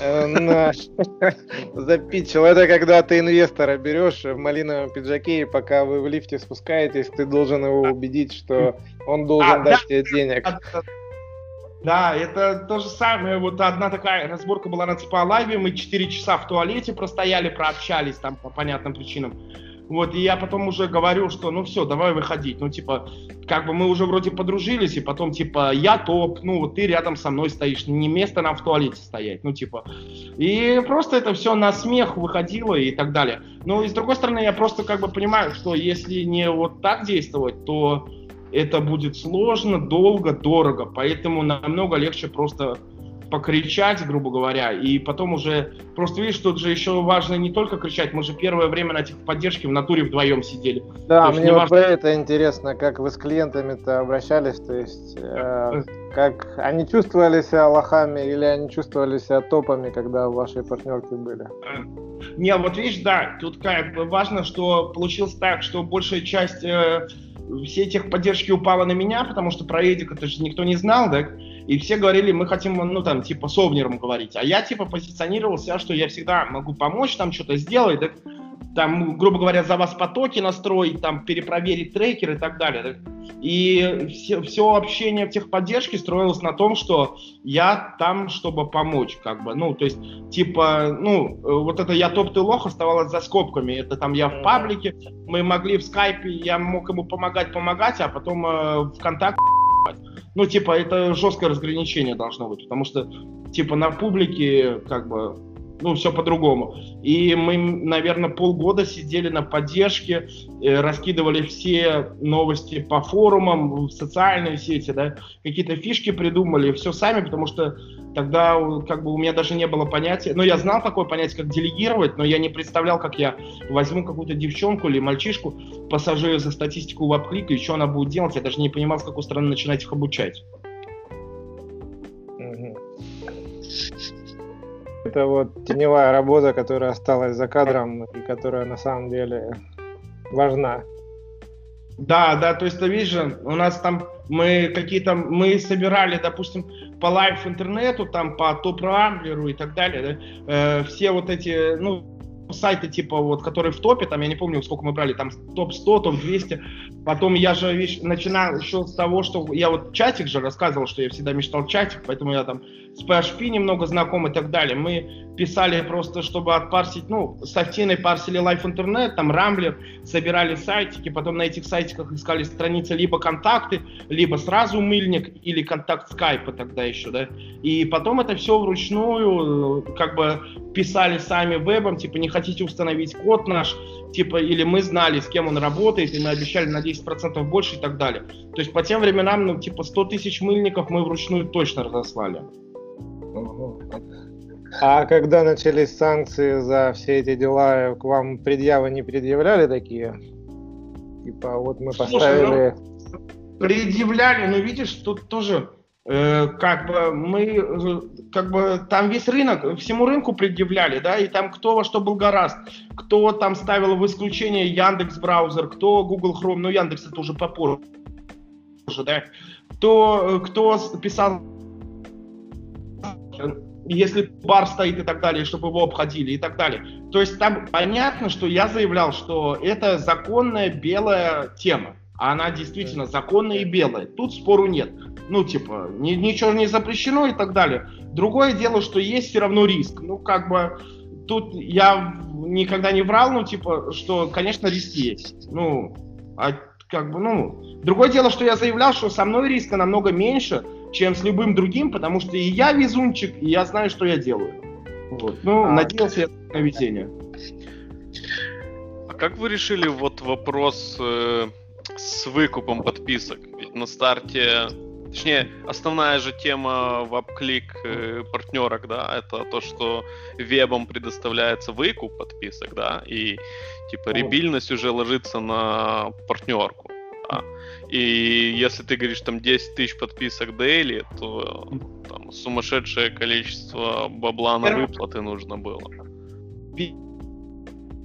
Э, запичил. Это когда ты инвестора берешь в малиновом пиджаке, и пока вы в лифте спускаетесь, ты должен его убедить, что он должен а, дать да, тебе денег. Да, это то же самое. Вот одна такая разборка была на типа лайве. Мы 4 часа в туалете простояли, прообщались там по понятным причинам. Вот, и я потом уже говорю, что ну все, давай выходить. Ну, типа, как бы мы уже вроде подружились, и потом, типа, я топ, ну, вот ты рядом со мной стоишь, не место нам в туалете стоять, ну, типа. И просто это все на смех выходило и так далее. Но, и с другой стороны, я просто как бы понимаю, что если не вот так действовать, то это будет сложно, долго, дорого, поэтому намного легче просто покричать, грубо говоря, и потом уже, просто видишь, тут же еще важно не только кричать, мы же первое время на техподдержке в натуре вдвоем сидели. Да, мне вот важно... про это интересно, как вы с клиентами-то обращались, то есть э, как они чувствовали себя лохами или они чувствовали себя топами, когда в вашей партнерке были? Не, вот видишь, да, тут как бы важно, что получилось так, что большая часть э, всей техподдержки упала на меня, потому что про Эдик это же никто не знал, да, и все говорили, мы хотим, ну, там, типа, с Овнером говорить. А я, типа, позиционировал себя, что я всегда могу помочь, там, что-то сделать, так, там, грубо говоря, за вас потоки настроить, там, перепроверить трекер и так далее. Так. И все, все общение в техподдержке строилось на том, что я там, чтобы помочь, как бы, ну, то есть, типа, ну, вот это я топ ты лох оставалось за скобками, это там я в паблике, мы могли в скайпе, я мог ему помогать, помогать, а потом э, ВКонтакте ну, типа, это жесткое разграничение должно быть, потому что, типа, на публике, как бы, ну, все по-другому. И мы, наверное, полгода сидели на поддержке, э, раскидывали все новости по форумам, в социальные сети, да, какие-то фишки придумали, все сами, потому что тогда как бы у меня даже не было понятия, ну, я знал такое понятие, как делегировать, но я не представлял, как я возьму какую-то девчонку или мальчишку, посажу ее за статистику веб-клика, и что она будет делать, я даже не понимал, с какой стороны начинать их обучать. Это вот теневая работа, которая осталась за кадром и которая на самом деле важна. Да, да, то есть ты видишь, у нас там мы какие-то, мы собирали, допустим, по LiveInternet у, там по топ рамблеру и так далее, да, э, все вот эти, ну, сайты, типа, вот, которые в топе, там, я не помню, сколько мы брали, там, топ-100, топ-200. Потом я же видишь, начинал еще с того, что я вот чатик же рассказывал, что я всегда мечтал чатик, поэтому я там с PHP немного знаком и так далее. Мы писали просто, чтобы отпарсить, ну, с Афиной парсили Life Internet, там, Рамблер, собирали сайтики, потом на этих сайтиках искали страницы либо контакты, либо сразу мыльник, или контакт скайпа тогда еще, да. И потом это все вручную, как бы, писали сами вебом, типа, не хотите установить код наш, типа, или мы знали, с кем он работает, и мы обещали на 10% больше и так далее. То есть по тем временам, ну, типа, 100 тысяч мыльников мы вручную точно разослали. А когда начались санкции за все эти дела, к вам предъявы не предъявляли такие? Типа, вот мы поставили... Слушай, ну, предъявляли, но видишь, тут тоже э, как бы мы, э, как бы там весь рынок, всему рынку предъявляли, да, и там кто во что был гораст, кто там ставил в исключение Яндекс браузер, кто Google Chrome, ну Яндекс это уже попозже, да, кто, кто писал если бар стоит и так далее, чтобы его обходили и так далее. То есть там понятно, что я заявлял, что это законная белая тема. Она действительно законная и белая. Тут спору нет. Ну, типа, ни, ничего не запрещено и так далее. Другое дело, что есть все равно риск. Ну, как бы, тут я никогда не врал, ну, типа, что, конечно, риск есть. Ну, а как бы, ну... Другое дело, что я заявлял, что со мной риска намного меньше, чем с любым другим, потому что и я везунчик, и я знаю, что я делаю. Вот. Ну, а... надеялся я на везение. А как вы решили вот вопрос э, с выкупом подписок? Ведь на старте, точнее, основная же тема в AppClick э, партнерок, да, это то, что вебом предоставляется выкуп подписок, да, и типа ребильность уже ложится на партнерку. Да. И если ты говоришь там 10 тысяч подписок дейли, то там сумасшедшее количество бабла на выплаты нужно было.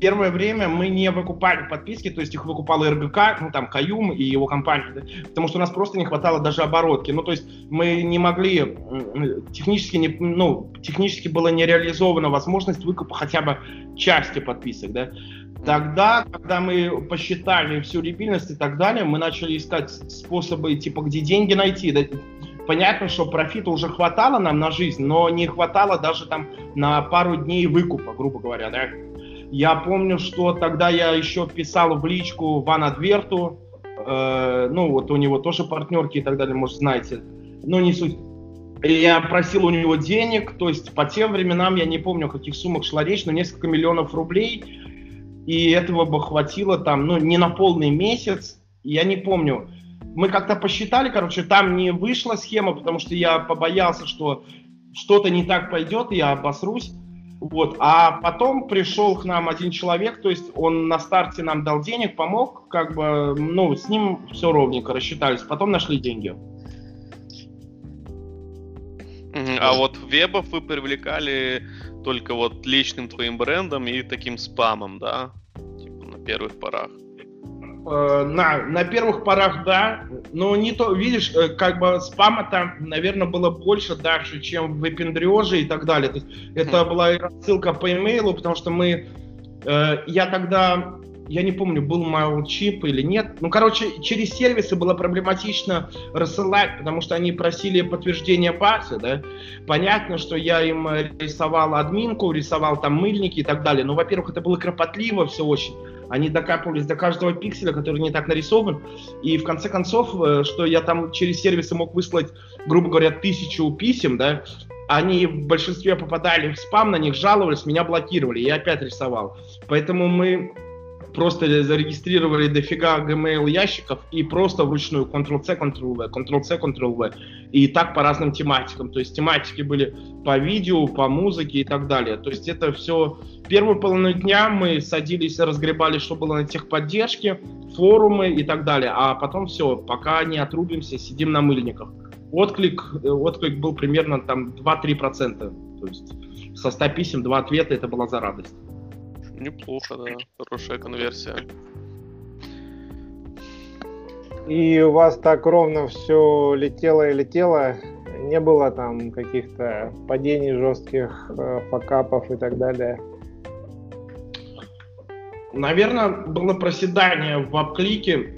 Первое время мы не выкупали подписки, то есть их выкупал РГК, ну там Каюм и его компания, да, потому что у нас просто не хватало даже оборотки. Ну то есть мы не могли, технически, не, ну, технически была не реализована возможность выкупа хотя бы части подписок, да. Тогда, когда мы посчитали всю репильность и так далее, мы начали искать способы, типа, где деньги найти. Понятно, что профита уже хватало нам на жизнь, но не хватало даже там на пару дней выкупа, грубо говоря, да. Я помню, что тогда я еще писал в личку Ван Адверту, э, ну, вот у него тоже партнерки и так далее, может, знаете, но не суть. Я просил у него денег, то есть по тем временам, я не помню, о каких суммах шла речь, но несколько миллионов рублей, и этого бы хватило там, ну, не на полный месяц, я не помню. Мы как-то посчитали, короче, там не вышла схема, потому что я побоялся, что что-то не так пойдет, я обосрусь. Вот. А потом пришел к нам один человек, то есть он на старте нам дал денег, помог, как бы, ну, с ним все ровненько рассчитались, потом нашли деньги. А вот вебов вы привлекали только вот личным твоим брендом и таким спамом, да? Типа на первых порах. Э, на, на первых порах, да, но не то, видишь, э, как бы спама там, наверное, было больше дальше, чем в выпендреже и так далее. То есть это была рассылка по имейлу, потому что мы, э, я тогда я не помню, был MailChimp или нет. Ну, короче, через сервисы было проблематично рассылать, потому что они просили подтверждение пасы, да. Понятно, что я им рисовал админку, рисовал там мыльники и так далее. Но, во-первых, это было кропотливо все очень. Они докапывались до каждого пикселя, который не так нарисован. И в конце концов, э, что я там через сервисы мог выслать, грубо говоря, тысячу писем, да, они в большинстве попадали в спам, на них жаловались, меня блокировали, я опять рисовал. Поэтому мы просто зарегистрировали дофига Gmail ящиков и просто вручную Ctrl-C, Ctrl-V, Ctrl-C, Ctrl-V. И так по разным тематикам. То есть тематики были по видео, по музыке и так далее. То есть это все... Первую половину дня мы садились, разгребали, что было на техподдержке, форумы и так далее. А потом все, пока не отрубимся, сидим на мыльниках. Отклик, э, отклик был примерно там 2-3%. То есть со 100 писем 2 ответа, это была за радость. Неплохо, да. Хорошая конверсия. И у вас так ровно все летело и летело, не было там каких-то падений жестких, э, факапов и так далее? наверное, было проседание в обклике,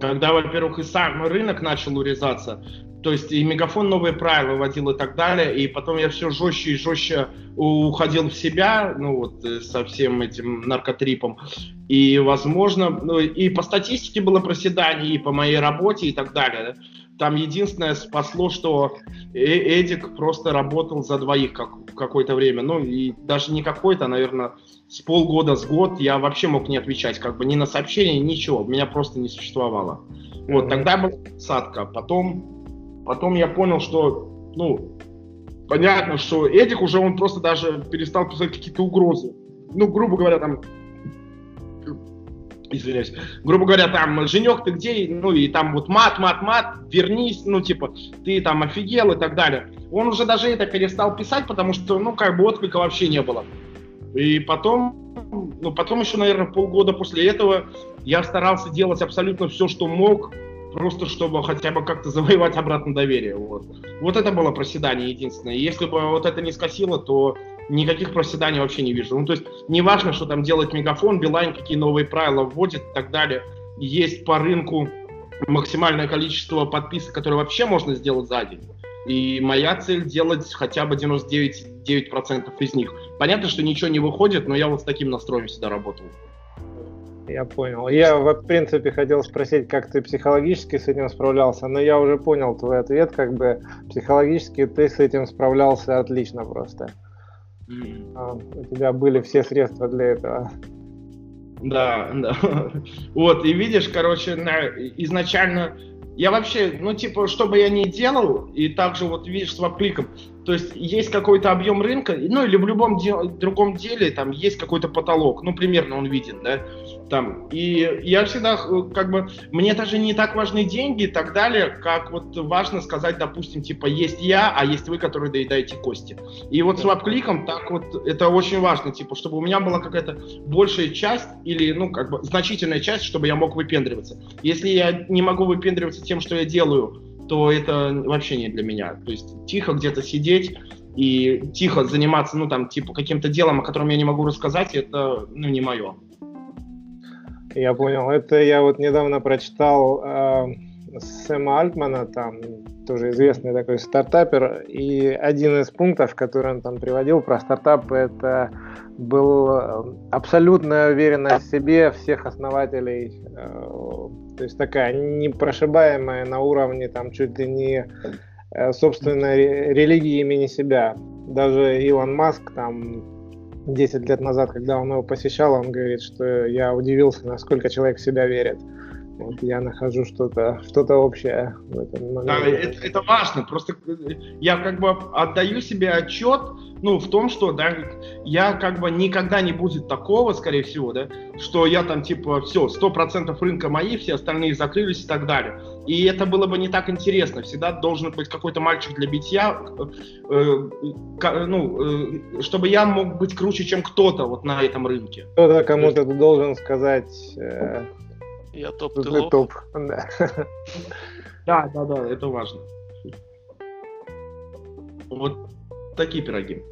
когда, во-первых, и сам рынок начал урезаться, то есть и Мегафон новые правила вводил и так далее, и потом я все жестче и жестче уходил в себя, ну вот э, со всем этим наркотрипом. И, возможно, ну, и по статистике было проседание, и по моей работе и так далее. Там единственное спасло, что э, Эдик просто работал за двоих как, какое-то время. Ну, и даже не какое-то, а, наверное, с полгода, с год я вообще мог не отвечать, как бы ни на сообщения, ничего. Меня просто не существовало. Вот, тогда была садка. Потом Потом я понял, что, ну, понятно, что Эдик уже, он просто даже перестал писать какие-то угрозы. Ну, грубо говоря, там, извиняюсь, грубо говоря, там, Женек, ты где? Ну, и там вот мат, мат, мат, вернись, ну, типа, ты там офигел и так далее. Он уже даже это перестал писать, потому что, ну, как бы отклика вообще не было. И потом, ну, потом еще, наверное, полгода после этого я старался делать абсолютно все, что мог, просто чтобы хотя бы как-то завоевать обратно доверие. Вот. вот это было проседание единственное. Если бы вот это не скосило, то никаких проседаний вообще не вижу. Ну, то есть, не важно, что там делает Мегафон, Билайн, какие новые правила вводит и так далее. Есть по рынку максимальное количество подписок, которые вообще можно сделать за день. И моя цель делать хотя бы 99% из них. Понятно, что ничего не выходит, но я вот с таким настроем всегда работал. Я понял. Я, в принципе, хотел спросить, как ты психологически с этим справлялся, но я уже понял твой ответ, как бы психологически ты с этим справлялся отлично просто. Mm. У тебя были все средства для этого. Да, да. Вот, и видишь, короче, изначально я вообще, ну, типа, что бы я ни делал, и также вот видишь с кликом, то есть есть какой-то объем рынка, ну, или в любом де- другом деле там есть какой-то потолок, ну, примерно он виден, да, там. И я всегда, э, как бы, мне даже не так важны деньги и так далее, как вот важно сказать, допустим, типа, есть я, а есть вы, которые доедаете кости. И вот с кликом так вот, это очень важно, типа, чтобы у меня была какая-то большая часть или, ну, как бы, значительная часть, чтобы я мог выпендриваться. Если я не могу выпендриваться тем, что я делаю, то это вообще не для меня. То есть тихо где-то сидеть и тихо заниматься, ну, там, типа, каким-то делом, о котором я не могу рассказать, это, ну, не мое. Я понял. Это я вот недавно прочитал э, Сэма Альтмана, там тоже известный такой стартапер, и один из пунктов, который он там приводил про стартап, это был э, абсолютная уверенность в себе всех основателей, э, то есть такая непрошибаемая на уровне там чуть ли не э, собственной религии имени себя. Даже Илон Маск там 10 лет назад, когда он его посещал, он говорит, что я удивился, насколько человек в себя верит. Вот я нахожу что-то что общее в этом моменте. Да, это, это важно. Просто э, я как бы отдаю себе отчет, ну, в том, что, да, я как бы никогда не будет такого, скорее всего, да, что я там, типа, все, сто процентов рынка мои, все остальные закрылись и так далее. И это было бы не так интересно. Всегда должен быть какой-то мальчик для битья, э, э, ну, э, чтобы я мог быть круче, чем кто-то вот на этом рынке. Кто-то кому-то должен сказать... Э я топ, ты лох. топ, да. Да, да, да, это важно. Вот такие пироги.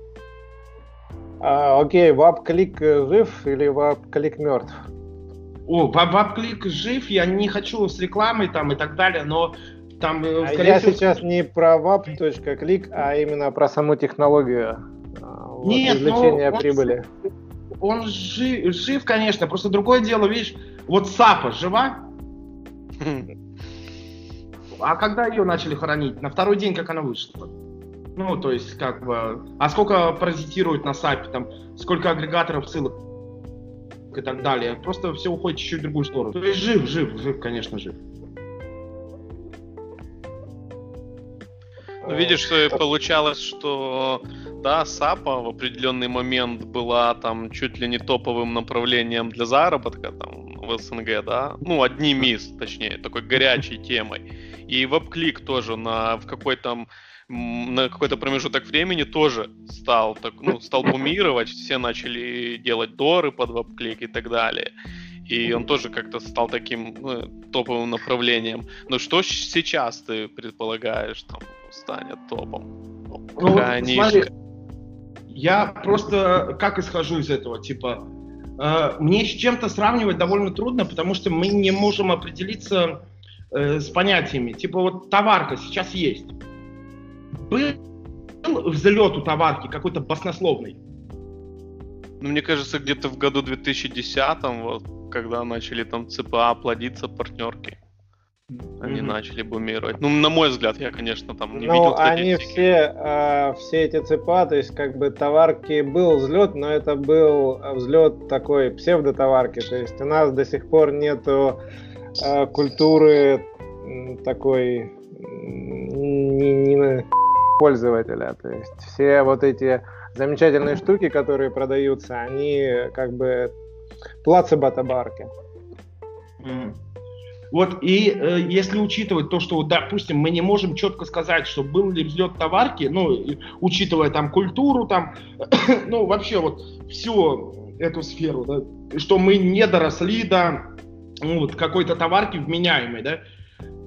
А, окей, wap-click жив или wap-click мертв? О, wap-click жив, я не хочу с рекламой там и так далее, но там, э, а я всего... сейчас не про wap.click, а именно про саму технологию. А, вот, Нет, извлечения ну, прибыли. Он, он жив, жив, конечно, просто другое дело, видишь, вот Сапа жива? А когда ее начали хоронить? На второй день, как она вышла. Ну, то есть, как бы... А сколько паразитирует на САПе, там, сколько агрегаторов ссылок и так далее. Просто все уходит чуть-чуть в другую сторону. То есть жив, жив, жив, конечно, жив. Ну, видишь, что получалось, что да, САПа в определенный момент была там чуть ли не топовым направлением для заработка там в СНГ, да, ну одним из, точнее, такой горячей темой. И веб-клик тоже на в какой-то на какой-то промежуток времени тоже стал, так, ну, стал бумировать, все начали делать доры под веб-клик и так далее. И он тоже как-то стал таким ну, топовым направлением. Но что сейчас ты предполагаешь там станет топом? Ну, Какая смотри, я просто как исхожу из этого, типа, мне с чем-то сравнивать довольно трудно, потому что мы не можем определиться э, с понятиями. Типа вот товарка сейчас есть. Был взлет у товарки какой-то баснословный? Ну, мне кажется, где-то в году 2010, вот, когда начали там ЦПА плодиться партнерки. Они mm-hmm. начали бумировать. Ну, на мой взгляд, я, конечно, там не ну, видел они все, э, все эти ЦПА, то есть как бы товарки был взлет, но это был взлет такой псевдотоварки. То есть у нас до сих пор нету э, культуры такой не, не пользователя. То есть все вот эти замечательные штуки, которые продаются, они как бы плацебо-табарки. Mm. Вот, и э, если учитывать то, что, допустим, мы не можем четко сказать, что был ли взлет товарки, ну, учитывая там культуру, там, ну, вообще вот всю эту сферу, да, что мы не доросли до ну, вот, какой-то товарки вменяемой, да,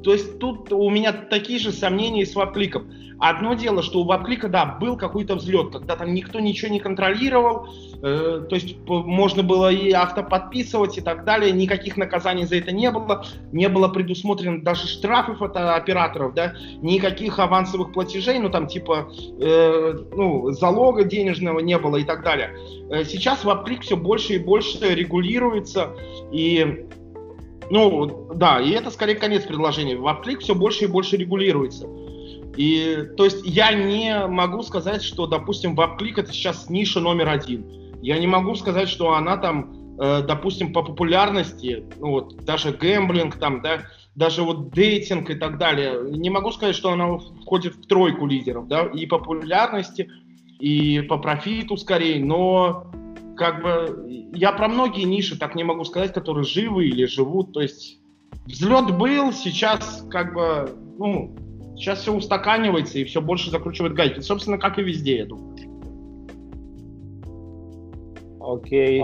то есть тут у меня такие же сомнения с веб-кликом. Одно дело, что у веб-клика, да, был какой-то взлет, когда там никто ничего не контролировал, э, то есть можно было и автоподписывать и так далее, никаких наказаний за это не было, не было предусмотрено даже штрафов от операторов, да, никаких авансовых платежей, ну там типа, э, ну, залога денежного не было и так далее. Э, сейчас веб-клик все больше и больше регулируется, и ну, да, и это скорее конец предложения. WebClick все больше и больше регулируется. И, то есть, я не могу сказать, что, допустим, WebClick это сейчас ниша номер один. Я не могу сказать, что она там, э, допустим, по популярности, ну вот, даже гэмблинг там, да, даже вот дейтинг и так далее, не могу сказать, что она входит в тройку лидеров, да, и популярности, и по профиту скорее, но как бы я про многие ниши так не могу сказать, которые живы или живут. То есть взлет был, сейчас как бы, ну, сейчас все устаканивается и все больше закручивает гайки. Собственно, как и везде, я думаю. Окей,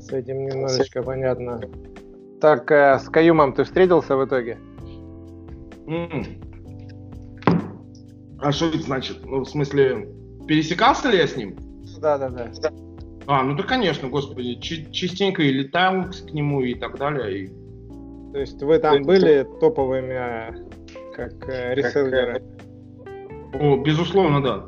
с этим немножечко понятно. Так, э, с Каюмом ты встретился в итоге? Mm. А что это значит? Ну, в смысле, пересекался ли я с ним? Да, да, да. А, ну да, конечно, господи, частенько и летал к нему и так далее. И... То есть вы там были топовыми как э, реселлеры? О, безусловно, да.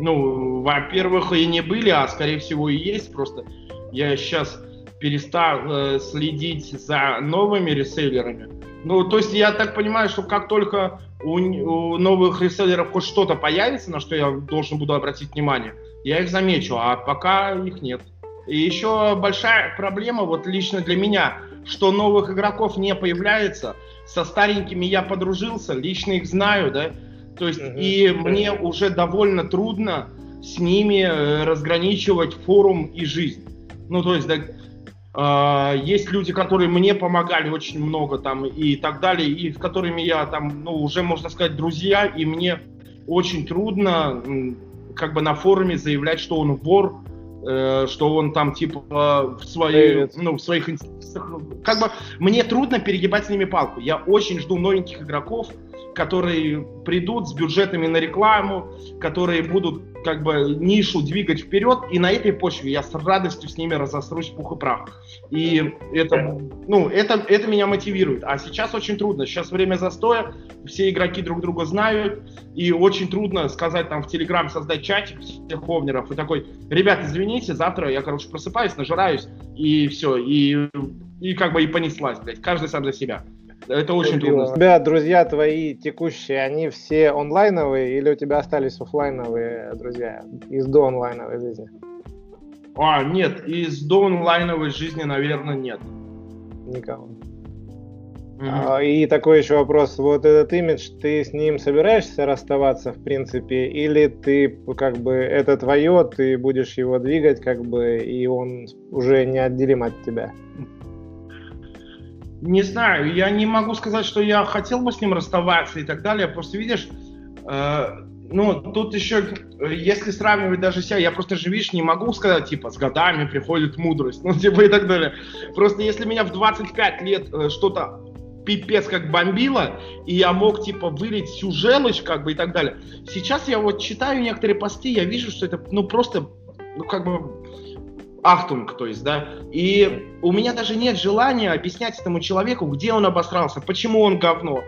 Ну, во-первых, и не были, а скорее всего и есть. Просто я сейчас перестал э, следить за новыми реселлерами. Ну, то есть я так понимаю, что как только у, у новых реселлеров хоть что-то появится, на что я должен буду обратить внимание, я их замечу, а пока их нет. И еще большая проблема, вот лично для меня, что новых игроков не появляется. Со старенькими я подружился, лично их знаю, да. То есть, mm-hmm. и мне уже довольно трудно с ними э, разграничивать форум и жизнь. Ну, то есть, да, э, есть люди, которые мне помогали очень много там и так далее, и с которыми я там, ну, уже, можно сказать, друзья, и мне очень трудно как бы на форуме заявлять, что он вор, э, что он там типа в, своей, ну, в своих интересах. Как бы мне трудно перегибать с ними палку. Я очень жду новеньких игроков, которые придут с бюджетами на рекламу, которые будут как бы нишу двигать вперед, и на этой почве я с радостью с ними разосрусь пух и прах. И это, ну, это, это меня мотивирует. А сейчас очень трудно. Сейчас время застоя, все игроки друг друга знают, и очень трудно сказать там в Телеграм создать чатик всех ховнеров и такой, ребят, извините, завтра я, короче, просыпаюсь, нажираюсь, и все, и, и как бы и понеслась, блядь, каждый сам за себя. Это очень трудно. У тебя друзья твои текущие, они все онлайновые или у тебя остались офлайновые друзья из до онлайновой жизни? А, нет, из до онлайновой жизни, наверное, нет. Никого. Mm-hmm. И такой еще вопрос. Вот этот имидж, ты с ним собираешься расставаться, в принципе, или ты как бы это твое, ты будешь его двигать, как бы, и он уже неотделим от тебя? Не знаю, я не могу сказать, что я хотел бы с ним расставаться и так далее. Просто видишь, э, ну, тут еще, если сравнивать даже себя, я просто же, видишь, не могу сказать, типа, с годами приходит мудрость, ну, типа, и так далее. Просто если меня в 25 лет э, что-то пипец как бомбило, и я мог, типа, вылить всю желчь, как бы, и так далее. Сейчас я вот читаю некоторые посты, я вижу, что это, ну, просто, ну, как бы, ахтунг, то есть, да, и у меня даже нет желания объяснять этому человеку, где он обосрался, почему он говно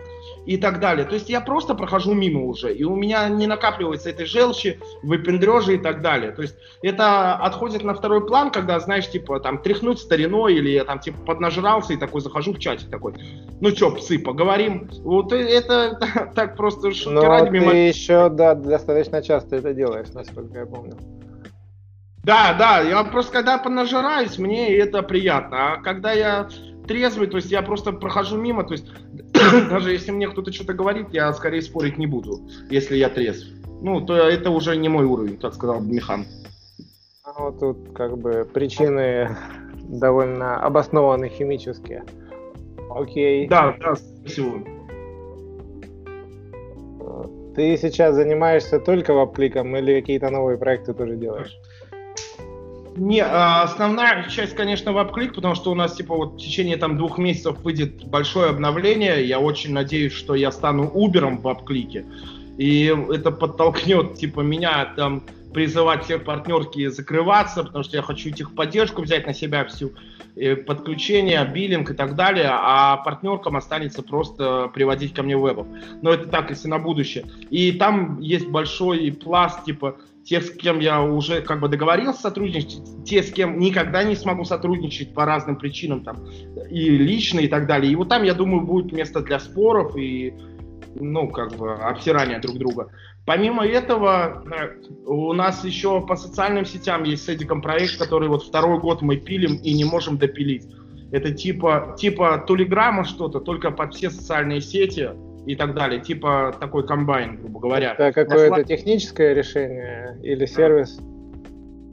и так далее. То есть я просто прохожу мимо уже, и у меня не накапливается этой желчи, выпендрежи и так далее. То есть это отходит на второй план, когда, знаешь, типа, там, тряхнуть стариной, или я там, типа, поднажрался и такой захожу в чате такой, ну чё, псы, поговорим. Вот это так просто шутки ради мимо... ты еще, да, достаточно часто это делаешь, насколько я помню. Да, да, я просто когда понажираюсь, мне это приятно. А когда я трезвый, то есть я просто прохожу мимо, то есть даже если мне кто-то что-то говорит, я скорее спорить не буду, если я трезв. Ну, то это уже не мой уровень, как сказал Михан. Ну, тут как бы причины довольно обоснованы химические. Окей. Да, да, спасибо. Ты сейчас занимаешься только вапликом или какие-то новые проекты тоже делаешь? Не, а, основная часть, конечно, веб-клик, потому что у нас, типа, вот в течение там двух месяцев выйдет большое обновление. Я очень надеюсь, что я стану убером в веб-клике. И это подтолкнет, типа, меня там призывать всех партнерки закрываться, потому что я хочу техподдержку взять на себя всю, э, подключение, биллинг и так далее, а партнеркам останется просто приводить ко мне вебов. Но это так, если на будущее. И там есть большой пласт, типа, тех, с кем я уже как бы договорился сотрудничать, те, с кем никогда не смогу сотрудничать по разным причинам, там, и лично, и так далее. И вот там, я думаю, будет место для споров и, ну, как бы, обсирания друг друга. Помимо этого, э, у нас еще по социальным сетям есть с Эдиком проект, который вот второй год мы пилим и не можем допилить. Это типа, типа Тулиграма что-то, только под все социальные сети и так далее. Типа такой комбайн, грубо говоря. Это какое-то техническое решение или сервис?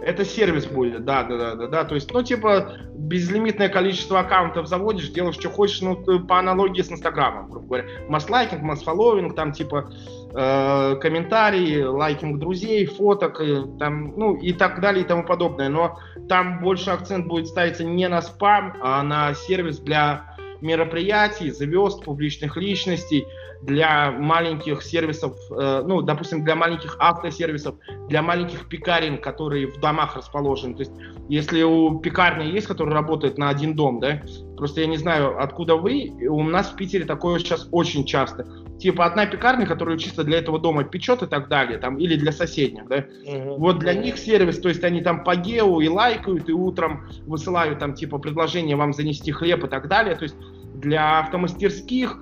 Это сервис будет, да, да, да, да, да. То есть, ну, типа, безлимитное количество аккаунтов заводишь, делаешь, что хочешь, ну, по аналогии с Инстаграмом, грубо говоря. Масс-лайкинг, масс-фолловинг, там, типа, э, комментарии, лайкинг друзей, фоток, э, там, ну, и так далее, и тому подобное. Но там больше акцент будет ставиться не на спам, а на сервис для мероприятий, звезд, публичных личностей, для маленьких сервисов, э, ну, допустим, для маленьких автосервисов, для маленьких пекарен, которые в домах расположены. То есть, если у пекарни есть, который работает на один дом, да, просто я не знаю, откуда вы, у нас в Питере такое сейчас очень часто. Типа одна пекарня, которая чисто для этого дома печет и так далее, там, или для соседних, да. Mm-hmm. Вот для них сервис, то есть они там по гео и лайкают, и утром высылают там типа предложение вам занести хлеб и так далее. То есть для автомастерских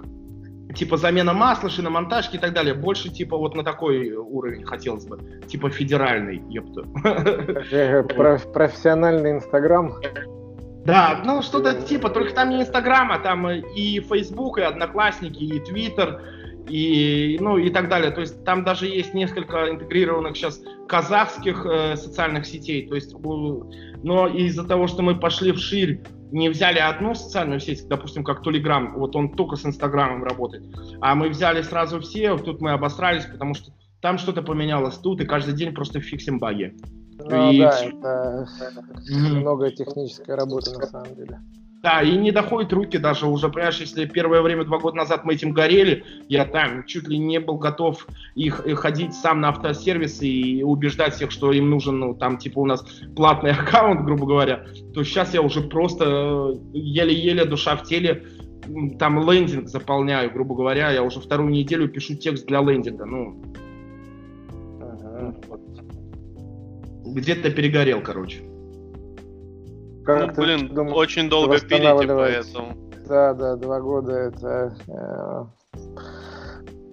типа замена масла, шиномонтажки и так далее. Больше типа вот на такой уровень хотелось бы. Типа федеральный, ёпта. Профессиональный Инстаграм. Да, ну что-то типа, только там не Инстаграм, а там и Фейсбук, и Одноклассники, и Твиттер, и, ну, и так далее. То есть там даже есть несколько интегрированных сейчас казахских э, социальных сетей. То есть, но из-за того, что мы пошли вширь не взяли одну социальную сеть, допустим, как Телеграм, вот он только с Инстаграмом работает, а мы взяли сразу все, тут мы обосрались, потому что там что-то поменялось тут, и каждый день просто фиксим баги. Ну, и... да, это много технической работы на самом деле. Да, и не доходят руки даже уже, понимаешь, если первое время, два года назад мы этим горели, я там чуть ли не был готов их, их ходить сам на автосервис и убеждать всех, что им нужен, ну, там, типа, у нас платный аккаунт, грубо говоря, то сейчас я уже просто э, еле-еле душа в теле, там лендинг заполняю, грубо говоря, я уже вторую неделю пишу текст для лендинга, ну, ага. вот. где-то перегорел, короче. Как ну, блин, думаешь, очень долго пилите, поэтому. Да, да, два года это, э,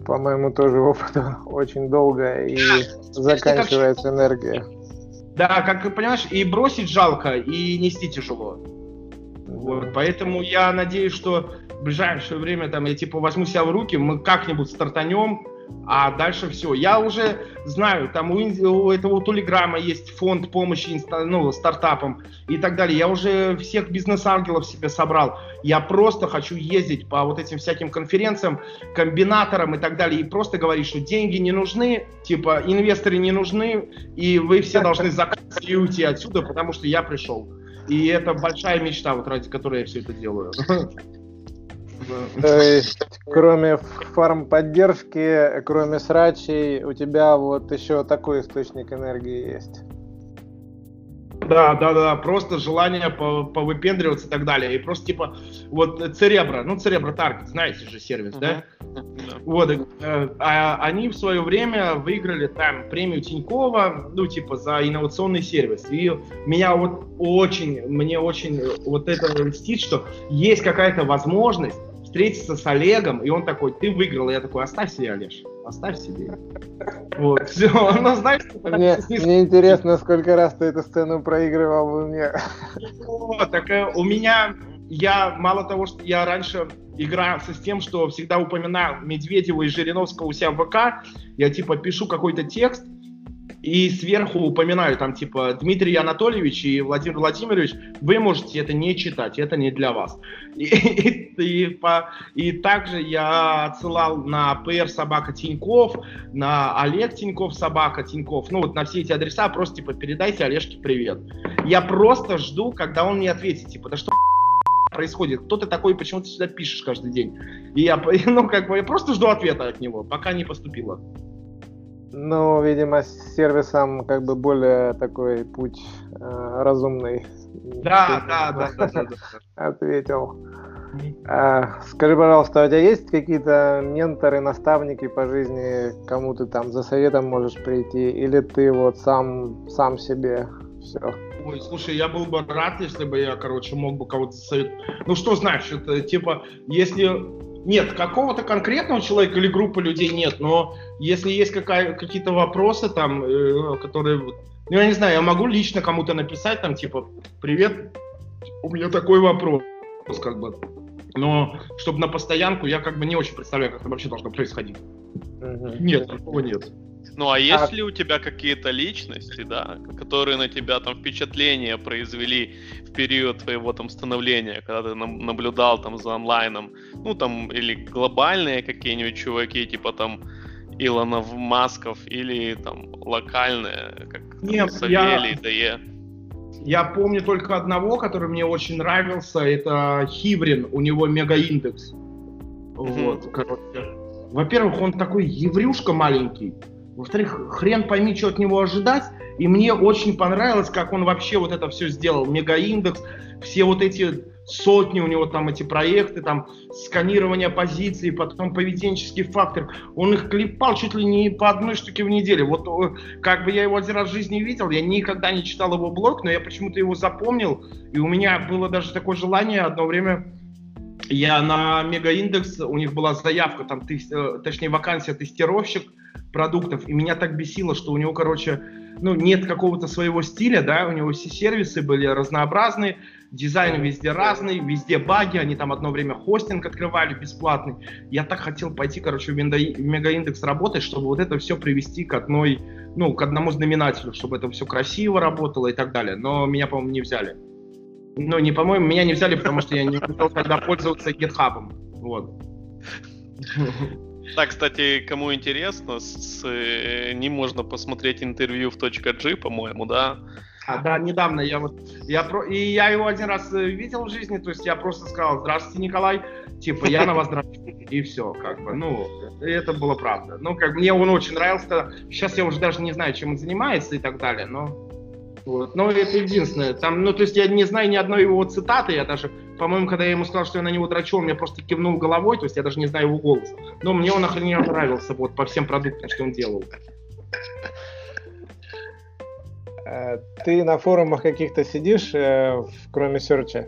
по моему тоже опыту, очень долго и заканчивается как... энергия. Да, как ты понимаешь, и бросить жалко, и нести тяжело. Вот, поэтому я надеюсь, что в ближайшее время там я типа возьму себя в руки, мы как-нибудь стартанем, а дальше все. Я уже знаю, там у, у этого Тулиграма есть фонд помощи ну, стартапам и так далее. Я уже всех бизнес-ангелов себе собрал. Я просто хочу ездить по вот этим всяким конференциям, комбинаторам и так далее, и просто говорить, что деньги не нужны, типа инвесторы не нужны, и вы все должны закрыться и уйти отсюда, потому что я пришел. И это большая мечта, вот ради которой я все это делаю. То есть, кроме фарм-поддержки, кроме срачей, у тебя вот еще такой источник энергии есть. Да, да, да, просто желание повыпендриваться и так далее. И просто типа, вот Церебро, ну Церебро Таргет, знаете же сервис, uh-huh. да? Вот, э, а, они в свое время выиграли там премию Тинькова, ну типа за инновационный сервис. И меня вот очень, мне очень вот это льстит, что есть какая-то возможность встретиться с Олегом, и он такой, ты выиграл. Я такой, оставь себе, Олеж, оставь себе. Вот, все, ну знаешь, мне, мне интересно, сколько раз ты эту сцену проигрывал в уме. Вот, так э, у меня, я, мало того, что я раньше игрался с тем, что всегда упоминал Медведева и Жириновского у себя в ВК, я типа пишу какой-то текст, и сверху упоминаю там типа Дмитрий Анатольевич и Владимир Владимирович, вы можете это не читать, это не для вас. И, и, и, по, и также я отсылал на PR собака Тиньков, на Олег Тиньков собака Тиньков, ну вот на все эти адреса просто типа передайте Олежке привет. Я просто жду, когда он мне ответит, типа, да что происходит, кто ты такой, почему ты сюда пишешь каждый день. И я, ну, как бы, я просто жду ответа от него, пока не поступило. Ну, видимо, с сервисом как бы более такой путь э, разумный. Да, да, да, да, да, да. Ответил. А, скажи, пожалуйста, у тебя есть какие-то менторы, наставники по жизни, кому ты там за советом можешь прийти, или ты вот сам, сам себе все? Ой, слушай, я был бы рад, если бы я, короче, мог бы кого-то совет. Ну что значит, типа, если нет, какого-то конкретного человека или группы людей нет, но если есть какая, какие-то вопросы там, э, которые, ну я не знаю, я могу лично кому-то написать там типа, привет, у меня такой вопрос, как бы. Но чтобы на постоянку, я как бы не очень представляю, как это вообще должно происходить. Угу. Нет, такого нет. Ну а есть а... ли у тебя какие-то личности, да, которые на тебя там впечатление произвели в период твоего там становления, когда ты наблюдал там за онлайном, ну там или глобальные какие-нибудь чуваки, типа там Илонов, Масков, или там локальные, как Нет, Савелий, я... ДЕ? Я помню только одного, который мне очень нравился, это Хиврин, у него мегаиндекс. Mm-hmm. Вот, короче. Во-первых, он такой еврюшка маленький, во-вторых, хрен пойми, что от него ожидать. И мне очень понравилось, как он вообще вот это все сделал. Мегаиндекс, все вот эти сотни у него там эти проекты, там сканирование позиций, потом поведенческий фактор. Он их клепал чуть ли не по одной штуке в неделю. Вот как бы я его один раз в жизни видел, я никогда не читал его блог, но я почему-то его запомнил. И у меня было даже такое желание одно время я на Мегаиндекс, у них была заявка, там, э, точнее, вакансия тестировщик, продуктов, и меня так бесило, что у него, короче, ну, нет какого-то своего стиля, да, у него все сервисы были разнообразные, дизайн везде разный, везде баги, они там одно время хостинг открывали бесплатный. Я так хотел пойти, короче, в, мегаиндекс работать, чтобы вот это все привести к одной, ну, к одному знаменателю, чтобы это все красиво работало и так далее. Но меня, по-моему, не взяли. Ну, не по-моему, меня не взяли, потому что я не умел тогда пользоваться GitHub. Вот. Да, кстати, кому интересно, с, с ним можно посмотреть интервью в .g, по-моему, да? А, да, недавно я вот, я про, и я его один раз э, видел в жизни, то есть я просто сказал, здравствуйте, Николай, типа, я на вас здравствуйте, и все, как бы, ну, это было правда. Ну, как мне он очень нравился, сейчас я уже даже не знаю, чем он занимается и так далее, но вот. Но это единственное. Там, ну, то есть я не знаю ни одной его цитаты. Я даже, по-моему, когда я ему сказал, что я на него драчу, он мне просто кивнул головой, то есть я даже не знаю его голос. Но мне он охрененно нравился вот по всем продуктам, что он делал. Э, ты на форумах каких-то сидишь, э, кроме серча?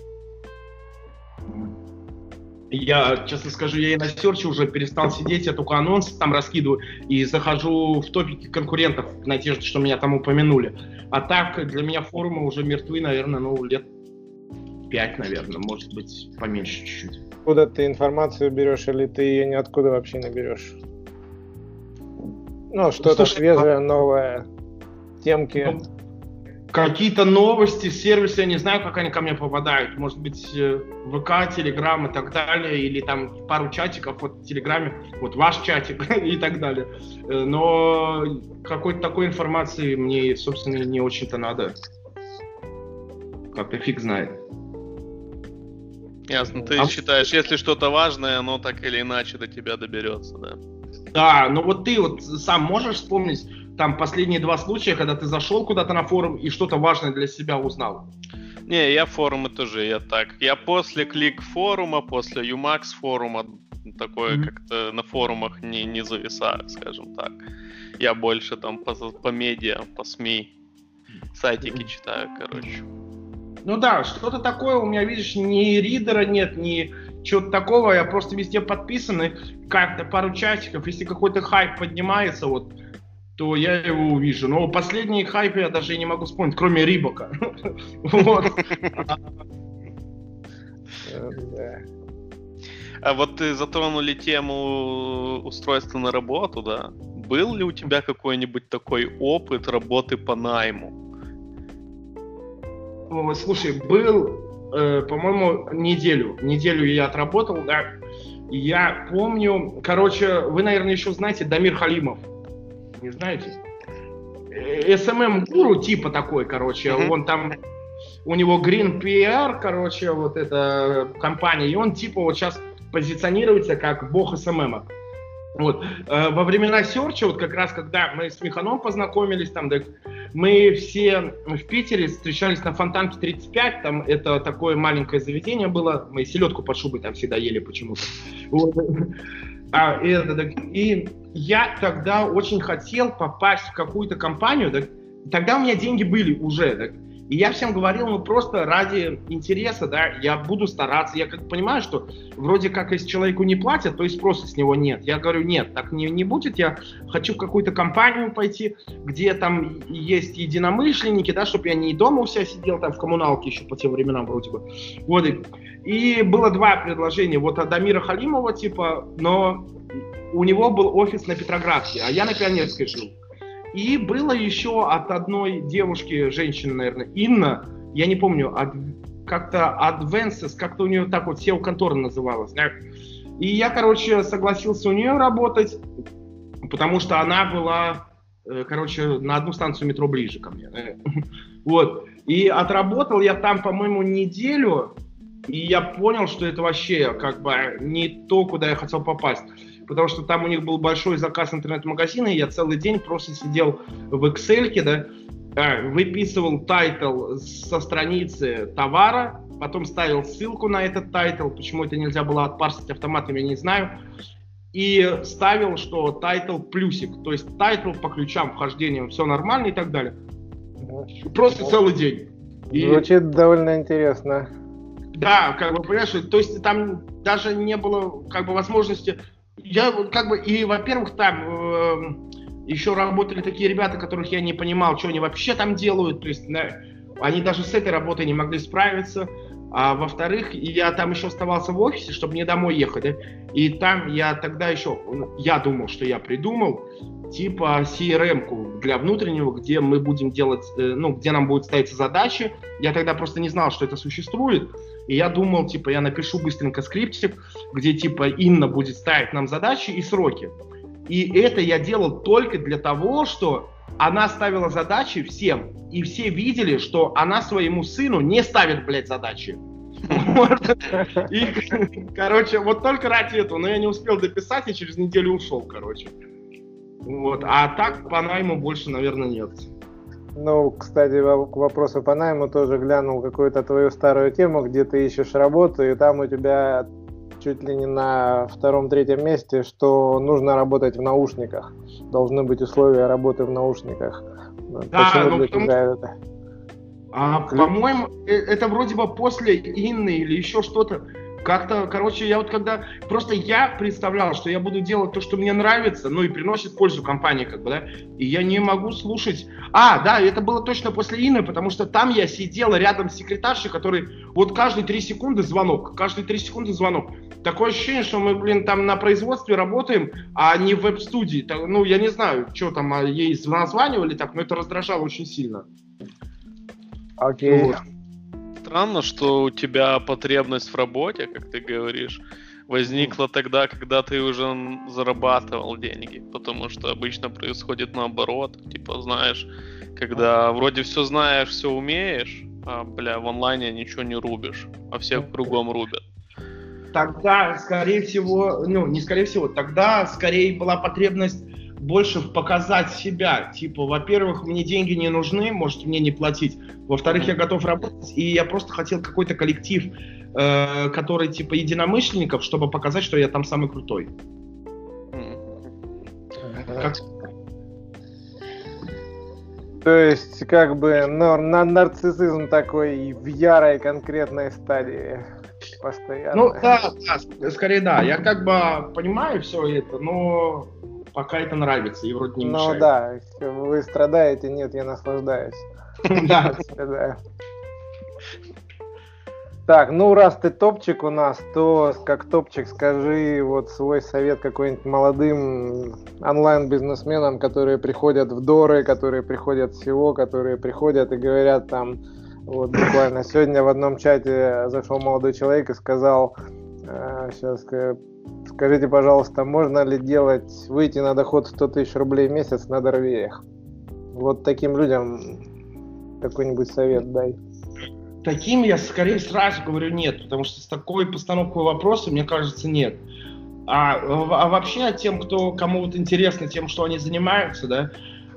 Я, честно скажу, я и на серче уже перестал сидеть, я только анонсы там раскидываю и захожу в топики конкурентов в надежде, что меня там упомянули. А так, для меня форумы уже мертвы, наверное, ну, лет пять, наверное, может быть, поменьше чуть-чуть. Откуда ты информацию берешь, или ты ее ниоткуда вообще не берешь? Ну, что-то свежее, а... новое, темки. Ну, какие-то новости, сервисы, я не знаю, как они ко мне попадают. Может быть, э, ВК, Телеграм и так далее, или там пару чатиков вот в Телеграме, вот ваш чатик и так далее. Э, но какой-то такой информации мне, собственно, не очень-то надо. Как-то фиг знает. Ясно, ты а... считаешь, если что-то важное, оно так или иначе до тебя доберется, да? Да, ну вот ты вот сам можешь вспомнить там последние два случая, когда ты зашел куда-то на форум и что-то важное для себя узнал? Не, я форумы тоже, я так. Я после клик форума, после Umax форума, такое mm-hmm. как-то на форумах не, не зависаю, скажем так. Я больше там по, по медиа, по СМИ, сайтики mm-hmm. читаю, короче. Ну да, что-то такое у меня, видишь, ни ридера нет, ни чего-то такого, я просто везде подписаны, как-то пару часиков, если какой-то хайп поднимается, вот, то я его увижу. Но последний хайп я даже не могу вспомнить, кроме Рибока. Вот. А вот ты затронули тему устройства на работу, да? Был ли у тебя какой-нибудь такой опыт работы по найму? Слушай, был, э, по-моему, неделю. Неделю я отработал, да. Я помню, короче, вы, наверное, еще знаете Дамир Халимов не знаете? Э, типа такой, короче, mm-hmm. он там, у него Green PR, короче, вот эта компания, и он типа вот сейчас позиционируется как бог SMM. Вот. Э, во времена серча, вот как раз когда мы с Механом познакомились, там, да, мы все в Питере встречались на Фонтанке 35, там это такое маленькое заведение было, мы селедку под шубой там всегда ели почему-то. Вот. А, это, и я тогда очень хотел попасть в какую-то компанию, так, тогда у меня деньги были уже, так, и я всем говорил, ну просто ради интереса, да, я буду стараться. Я как понимаю, что вроде как если человеку не платят, то и спроса с него нет. Я говорю, нет, так не, не будет. Я хочу в какую-то компанию пойти, где там есть единомышленники, да, чтобы я не дома у себя сидел, там в коммуналке еще по тем временам вроде бы. Вот и, было два предложения. Вот от Дамира Халимова, типа, но у него был офис на Петроградке, а я на Пионерской жил. И было еще от одной девушки, женщины, наверное, Инна, я не помню, как-то Advances, как-то у нее так вот SEO контора называлась. Да? И я, короче, согласился у нее работать, потому что она была, э, короче, на одну станцию метро ближе ко мне. Вот. И отработал я там, по-моему, неделю, и я понял, что это вообще как бы не то, куда я хотел попасть потому что там у них был большой заказ интернет-магазина, и я целый день просто сидел в Excel, да, а, выписывал title со страницы товара, потом ставил ссылку на этот title, почему это нельзя было отпарсить автоматом, я не знаю, и ставил, что title плюсик, то есть title по ключам вхождения, все нормально и так далее. Просто целый день. И... Звучит довольно интересно. Да, как бы, понимаешь, то есть там даже не было как бы возможности я как бы, и, во-первых, там э, еще работали такие ребята, которых я не понимал, что они вообще там делают, то есть на, они даже с этой работой не могли справиться. А во-вторых, я там еще оставался в офисе, чтобы не домой ехать. И там я тогда еще, я думал, что я придумал, типа CRM-ку для внутреннего, где мы будем делать, э, ну, где нам будут ставиться задачи. Я тогда просто не знал, что это существует. И я думал, типа, я напишу быстренько скриптик, где, типа, Инна будет ставить нам задачи и сроки. И это я делал только для того, что она ставила задачи всем, и все видели, что она своему сыну не ставит, блядь, задачи. И, короче, вот только ради этого, но я не успел дописать, и через неделю ушел, короче. Вот, а так по найму больше, наверное, нет. Ну, кстати, к вопросу по найму тоже глянул какую-то твою старую тему, где ты ищешь работу, и там у тебя чуть ли не на втором-третьем месте, что нужно работать в наушниках. Должны быть условия работы в наушниках. Да, Почему ну, для потому... тебя это? А, по-моему, э, это вроде бы после Инны или еще что-то. Как-то, короче, я вот когда... Просто я представлял, что я буду делать то, что мне нравится, ну и приносит пользу компании, как бы, да, и я не могу слушать... А, да, это было точно после Ины, потому что там я сидела рядом с секретаршей, который вот каждые три секунды звонок, каждые три секунды звонок. Такое ощущение, что мы, блин, там на производстве работаем, а не в веб-студии. Ну, я не знаю, что там а ей названивали так, но это раздражало очень сильно. Окей. Okay. Вот странно, что у тебя потребность в работе, как ты говоришь, возникла тогда, когда ты уже зарабатывал деньги. Потому что обычно происходит наоборот. Типа, знаешь, когда вроде все знаешь, все умеешь, а, бля, в онлайне ничего не рубишь, а всех кругом рубят. Тогда, скорее всего, ну, не скорее всего, тогда скорее была потребность больше показать себя. Типа, во-первых, мне деньги не нужны, можете мне не платить. Во-вторых, я готов работать, и я просто хотел какой-то коллектив, э, который типа единомышленников, чтобы показать, что я там самый крутой. Как... То есть, как бы, но, на нарциссизм такой в ярой конкретной стадии постоянно. Ну, да, да, скорее да. Я как бы понимаю все это, но пока это нравится и вроде не ну, мешает. Ну да, вы страдаете, нет, я наслаждаюсь. Да. Так, ну раз ты топчик у нас, то как топчик скажи вот свой совет какой-нибудь молодым онлайн-бизнесменам, которые приходят в Доры, которые приходят в СИО, которые приходят и говорят там, вот буквально сегодня в одном чате зашел молодой человек и сказал, сейчас скажите, пожалуйста, можно ли делать, выйти на доход 100 тысяч рублей в месяц на дорвеях? Вот таким людям какой-нибудь совет дай. Таким я скорее сразу говорю нет, потому что с такой постановкой вопроса, мне кажется, нет. А, а вообще тем, кто кому вот интересно тем, что они занимаются, да,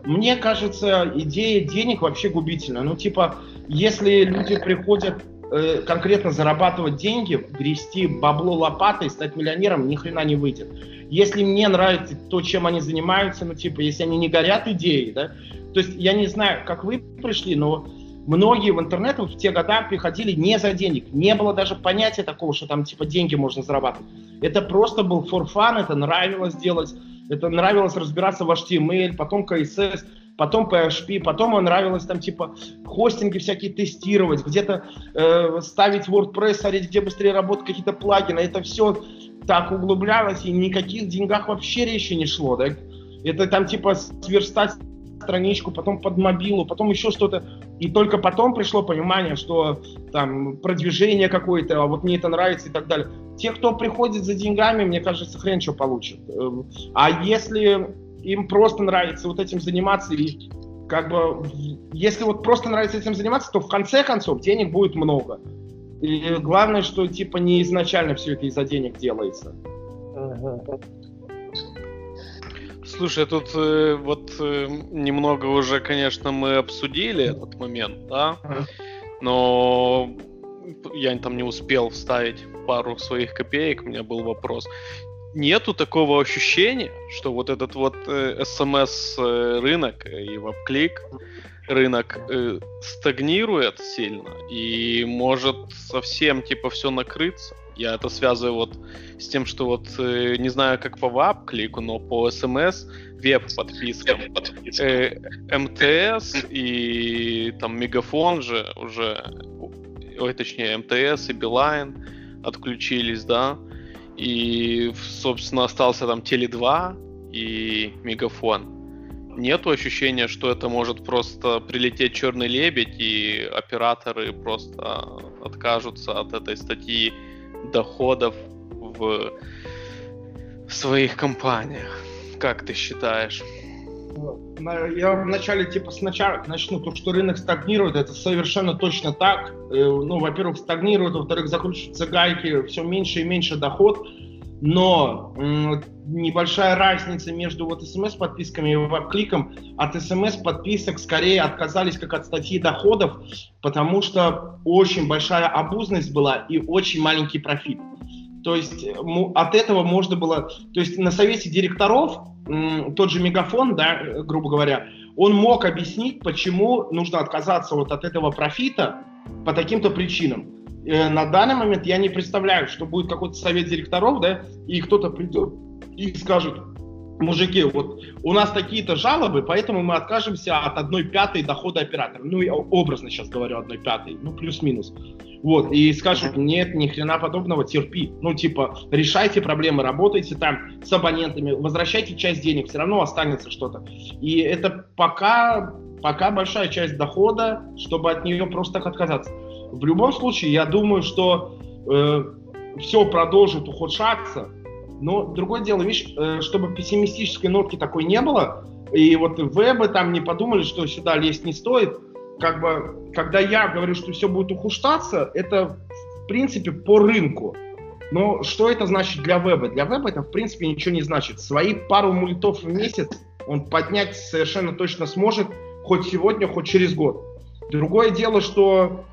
мне кажется, идея денег вообще губительна. Ну, типа, если люди приходят э, конкретно зарабатывать деньги, грести бабло лопатой, стать миллионером, ни хрена не выйдет. Если мне нравится то, чем они занимаются, ну, типа, если они не горят идеей, да, то есть я не знаю, как вы пришли, но многие в интернет в те года приходили не за денег. Не было даже понятия такого, что там типа деньги можно зарабатывать. Это просто был for fun, это нравилось делать, это нравилось разбираться в HTML, потом CSS, потом PHP, потом нравилось там типа хостинги всякие тестировать, где-то э, ставить WordPress, смотреть, где быстрее работают какие-то плагины. Это все так углублялось, и никаких деньгах вообще речи не шло. Да? Это там типа сверстать страничку, потом под мобилу, потом еще что-то. И только потом пришло понимание, что там продвижение какое-то, а вот мне это нравится и так далее. Те, кто приходит за деньгами, мне кажется, хрен что получит. Эм, а если им просто нравится вот этим заниматься и как бы, если вот просто нравится этим заниматься, то в конце концов денег будет много. И главное, что типа не изначально все это из-за денег делается. Слушай, тут э, вот э, немного уже, конечно, мы обсудили этот момент, да, но я там не успел вставить пару своих копеек, у меня был вопрос. Нету такого ощущения, что вот этот вот э, смс э, рынок и веб-клик рынок э, стагнирует сильно и может совсем типа все накрыться. Я это связываю вот с тем, что вот э, не знаю, как по веб клику, но по смс веб подпискам э, МТС и там Мегафон же уже, ой, точнее МТС и Билайн отключились, да, и собственно остался там Теле 2 и Мегафон. Нету ощущения, что это может просто прилететь черный лебедь и операторы просто откажутся от этой статьи доходов в своих компаниях. Как ты считаешь? Я вначале типа сначала начну, то, что рынок стагнирует, это совершенно точно так. Э, ну, во-первых, стагнирует, во-вторых, закручиваются гайки, все меньше и меньше доход. Но небольшая разница между вот смс-подписками и веб-кликом. От смс-подписок скорее отказались как от статьи доходов, потому что очень большая обузность была и очень маленький профит. То есть от этого можно было... То есть на совете директоров тот же Мегафон, да, грубо говоря, он мог объяснить, почему нужно отказаться вот от этого профита по таким-то причинам. Э, на данный момент я не представляю, что будет какой-то совет директоров, да, и кто-то придет и скажет, мужики, вот у нас такие-то жалобы, поэтому мы откажемся от одной пятой дохода оператора. Ну, я образно сейчас говорю одной пятой, ну, плюс-минус. Вот, и скажут, нет, ни хрена подобного, терпи. Ну, типа, решайте проблемы, работайте там с абонентами, возвращайте часть денег, все равно останется что-то. И это пока, пока большая часть дохода, чтобы от нее просто так отказаться. В любом случае, я думаю, что э, все продолжит ухудшаться, но другое дело, видишь, э, чтобы пессимистической нотки такой не было, и вот вебы там не подумали, что сюда лезть не стоит, как бы, когда я говорю, что все будет ухудшаться, это в принципе по рынку. Но что это значит для веба? Для веба это в принципе ничего не значит. Свои пару мультов в месяц он поднять совершенно точно сможет хоть сегодня, хоть через год. Другое дело, что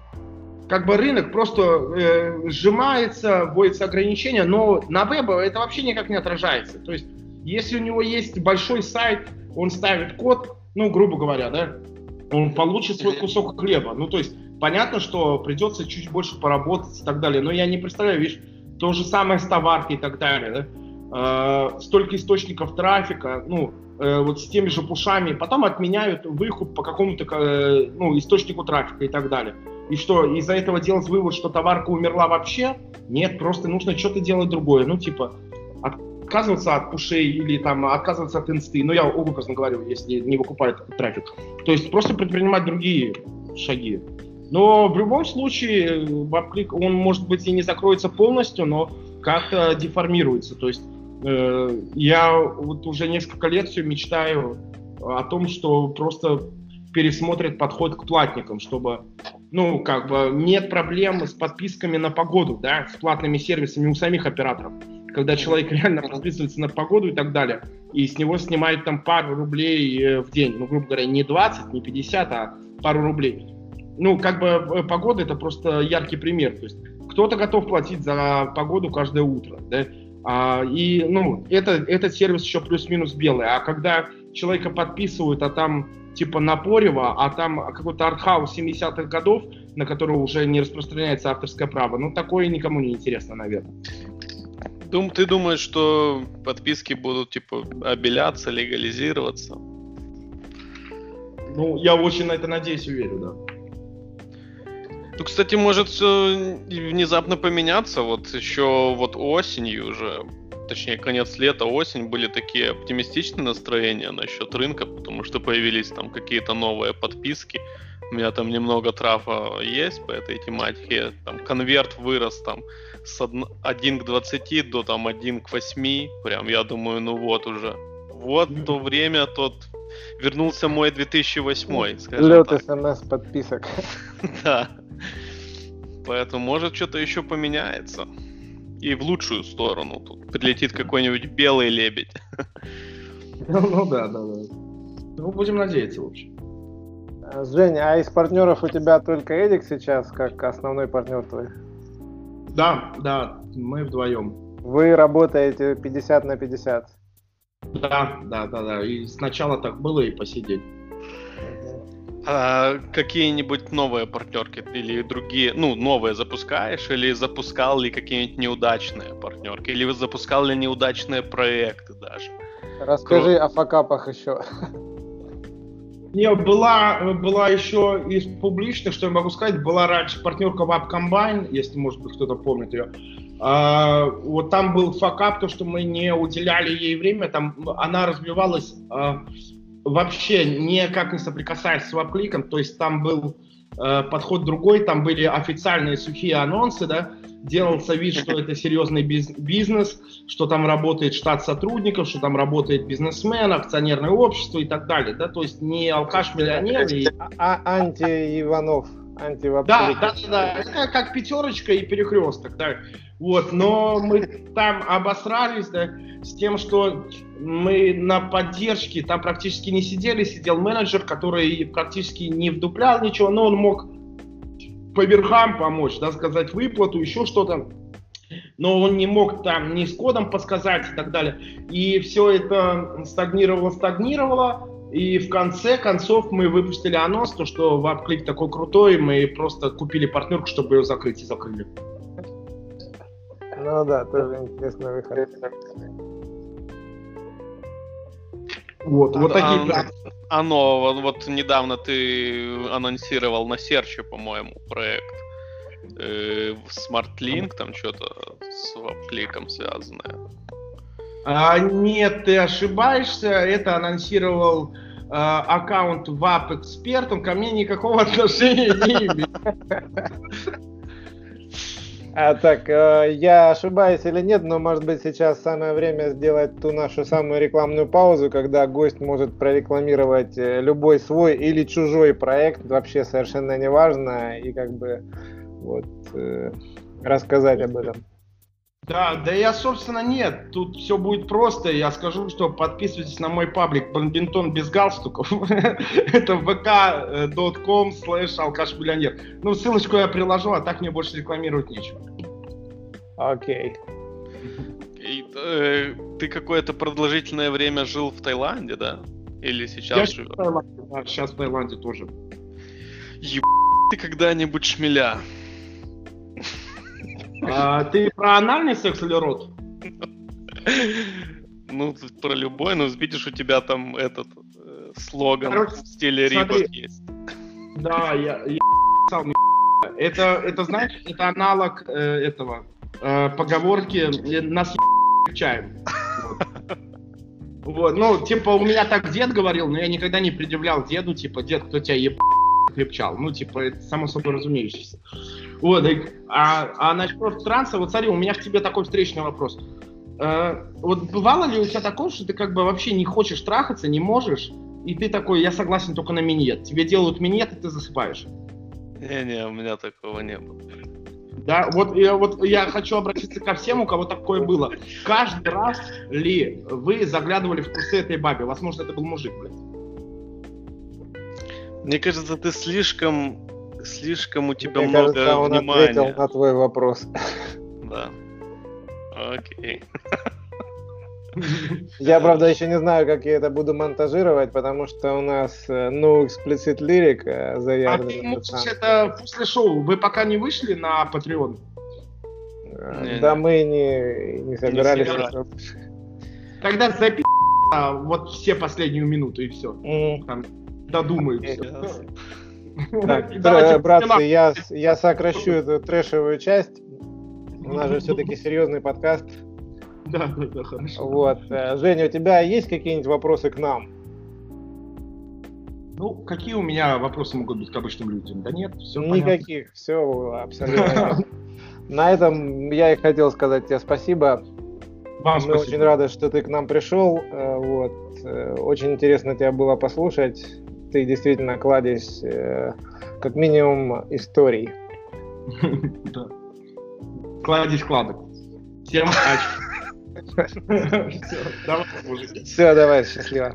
как бы рынок просто э, сжимается, вводятся ограничения, но на вебе это вообще никак не отражается. То есть, если у него есть большой сайт, он ставит код, ну, грубо говоря, да, он получит свой кусок хлеба. Ну, то есть, понятно, что придется чуть больше поработать и так далее, но я не представляю, видишь, то же самое с товаркой и так далее, да, э, столько источников трафика, ну, э, вот с теми же пушами, потом отменяют выкуп по какому-то э, ну, источнику трафика и так далее. И что, из-за этого делать вывод, что товарка умерла вообще? Нет, просто нужно что-то делать другое. Ну, типа, отказываться от пушей или там отказываться от инсты. Ну, я образно говорю, если не выкупает трафик. То есть просто предпринимать другие шаги. Но в любом случае, WebClick, он, может быть, и не закроется полностью, но как-то деформируется. То есть э, я вот уже несколько лет все мечтаю о том, что просто пересмотрят подход к платникам, чтобы, ну, как бы, нет проблем с подписками на погоду, да, с платными сервисами у самих операторов. Когда человек реально подписывается на погоду и так далее, и с него снимают там пару рублей э, в день, ну, грубо говоря, не 20, не 50, а пару рублей. Ну, как бы э, погода это просто яркий пример. То есть кто-то готов платить за погоду каждое утро, да, а, и, ну, это, этот сервис еще плюс-минус белый. А когда человека подписывают, а там типа Напорева, а там какой-то артхаус 70-х годов, на которого уже не распространяется авторское право. Ну, такое никому не интересно, наверное. Дум, ты думаешь, что подписки будут, типа, обеляться, легализироваться? Ну, я очень на это надеюсь и верю, да. Ну, кстати, может все внезапно поменяться. Вот еще вот осенью уже точнее, конец лета, осень были такие оптимистичные настроения насчет рынка, потому что появились там какие-то новые подписки. У меня там немного трафа есть по этой тематике. Там конверт вырос там с 1 к 20 до там 1 к 8. Прям я думаю, ну вот уже. Вот то время, тот вернулся мой 2008, скажем Лед смс подписок. Да. Поэтому может что-то еще поменяется и в лучшую сторону. Тут прилетит какой-нибудь белый лебедь. Ну, ну да, да, да. Ну, будем надеяться, в общем. А, Женя, а из партнеров у тебя только Эдик сейчас, как основной партнер твой? Да, да, мы вдвоем. Вы работаете 50 на 50? Да, да, да, да. И сначала так было и по сей день. А какие-нибудь новые партнерки или другие, ну, новые запускаешь, или запускал ли какие-нибудь неудачные партнерки, или запускал ли неудачные проекты даже? Расскажи Кро... о факапах еще. Не, была, была еще из публичных, что я могу сказать, была раньше партнерка Web Combine, если, может быть, кто-то помнит ее. А, вот там был факап, то, что мы не уделяли ей время, там она развивалась а, вообще никак не соприкасаясь с веб-кликом, то есть там был э, подход другой, там были официальные сухие анонсы, да, делался вид, что это серьезный бизнес, что там работает штат сотрудников, что там работает бизнесмен, акционерное общество и так далее, да, то есть не алкаш-миллионер. И... А, а анти-Иванов, анти Да, да, да, да, это как пятерочка и перекресток, да. Вот, но мы там обосрались, да, с тем, что мы на поддержке там практически не сидели, сидел менеджер, который практически не вдуплял ничего, но он мог по верхам помочь, да, сказать выплату, еще что-то. Но он не мог там ни с кодом подсказать и так далее. И все это стагнировало, стагнировало. И в конце концов мы выпустили анонс, то, что WebClick такой крутой, мы просто купили партнерку, чтобы ее закрыть и закрыли. Ну да, тоже интересный выход. Вот, а, вот такие. А, оно, вот недавно ты анонсировал на серче, по-моему, проект. Э, SmartLink, там что-то с веб-кликом связанное. А, нет, ты ошибаешься. Это анонсировал э, аккаунт Вап Эксперт. Он ко мне никакого отношения не имеет. А, так, э, я ошибаюсь или нет, но может быть сейчас самое время сделать ту нашу самую рекламную паузу, когда гость может прорекламировать э, любой свой или чужой проект, вообще совершенно неважно, и как бы вот э, рассказать об этом. Да, да я, собственно, нет. Тут все будет просто. Я скажу, что подписывайтесь на мой паблик Бомбинтон без галстуков. Это vk.com slash алкаш-миллионер. Ну, ссылочку я приложу, а так мне больше рекламировать нечего. Окей. Э, ты какое-то продолжительное время жил в Таиланде, да? Или сейчас живешь? Да, сейчас в Таиланде тоже. Еб... ты когда-нибудь шмеля? А, ты про анальный секс или рот? Ну, про любой, но видишь, у тебя там этот э, слоган Короче, в стиле Рибок есть. Да, я, я это, это, знаешь, это аналог э, этого э, поговорки «нас чаем». Вот. вот, ну, типа, у меня так дед говорил, но я никогда не предъявлял деду, типа, дед, кто тебя еб крепчал. Ну, типа, это само собой разумеющееся. Вот, а, а насчет транса, вот смотри, у меня к тебе такой встречный вопрос. Э, вот бывало ли у тебя такое, что ты как бы вообще не хочешь трахаться, не можешь, и ты такой, я согласен только на минет. Тебе делают минет, и ты засыпаешь. Не-не, у меня такого не было. Да, вот, я, вот я хочу обратиться ко всем, у кого такое было. Каждый раз ли вы заглядывали в трусы этой бабе? Возможно, это был мужик, блядь. Мне кажется, ты слишком, слишком у тебя Мне много кажется, он внимания. ответил на твой вопрос. Да. Окей. Я, правда, еще не знаю, как я это буду монтажировать, потому что у нас э, no explicit lyric э, заявлен. А ты можешь это после шоу. Вы пока не вышли на Patreon? Э, не, да, не. мы не, не собирались. Не Тогда запи вот все последнюю минуту и все. Mm. Там додумаются. Так, братцы, я, я сокращу эту трэшевую часть. У нас же все-таки серьезный подкаст. Да, да, да, хорошо. Вот. Э, Женя, у тебя есть какие-нибудь вопросы к нам? Ну, какие у меня вопросы могут быть к обычным людям? Да нет, все Никаких, понятно. все абсолютно. На этом я и хотел сказать тебе спасибо. Вам Мы спасибо. очень рады, что ты к нам пришел. Э, вот. Э, очень интересно тебя было послушать. Ты действительно кладезь как минимум историй. Да. Кладезь кладок. Всем удачи. Все, давай, счастливо.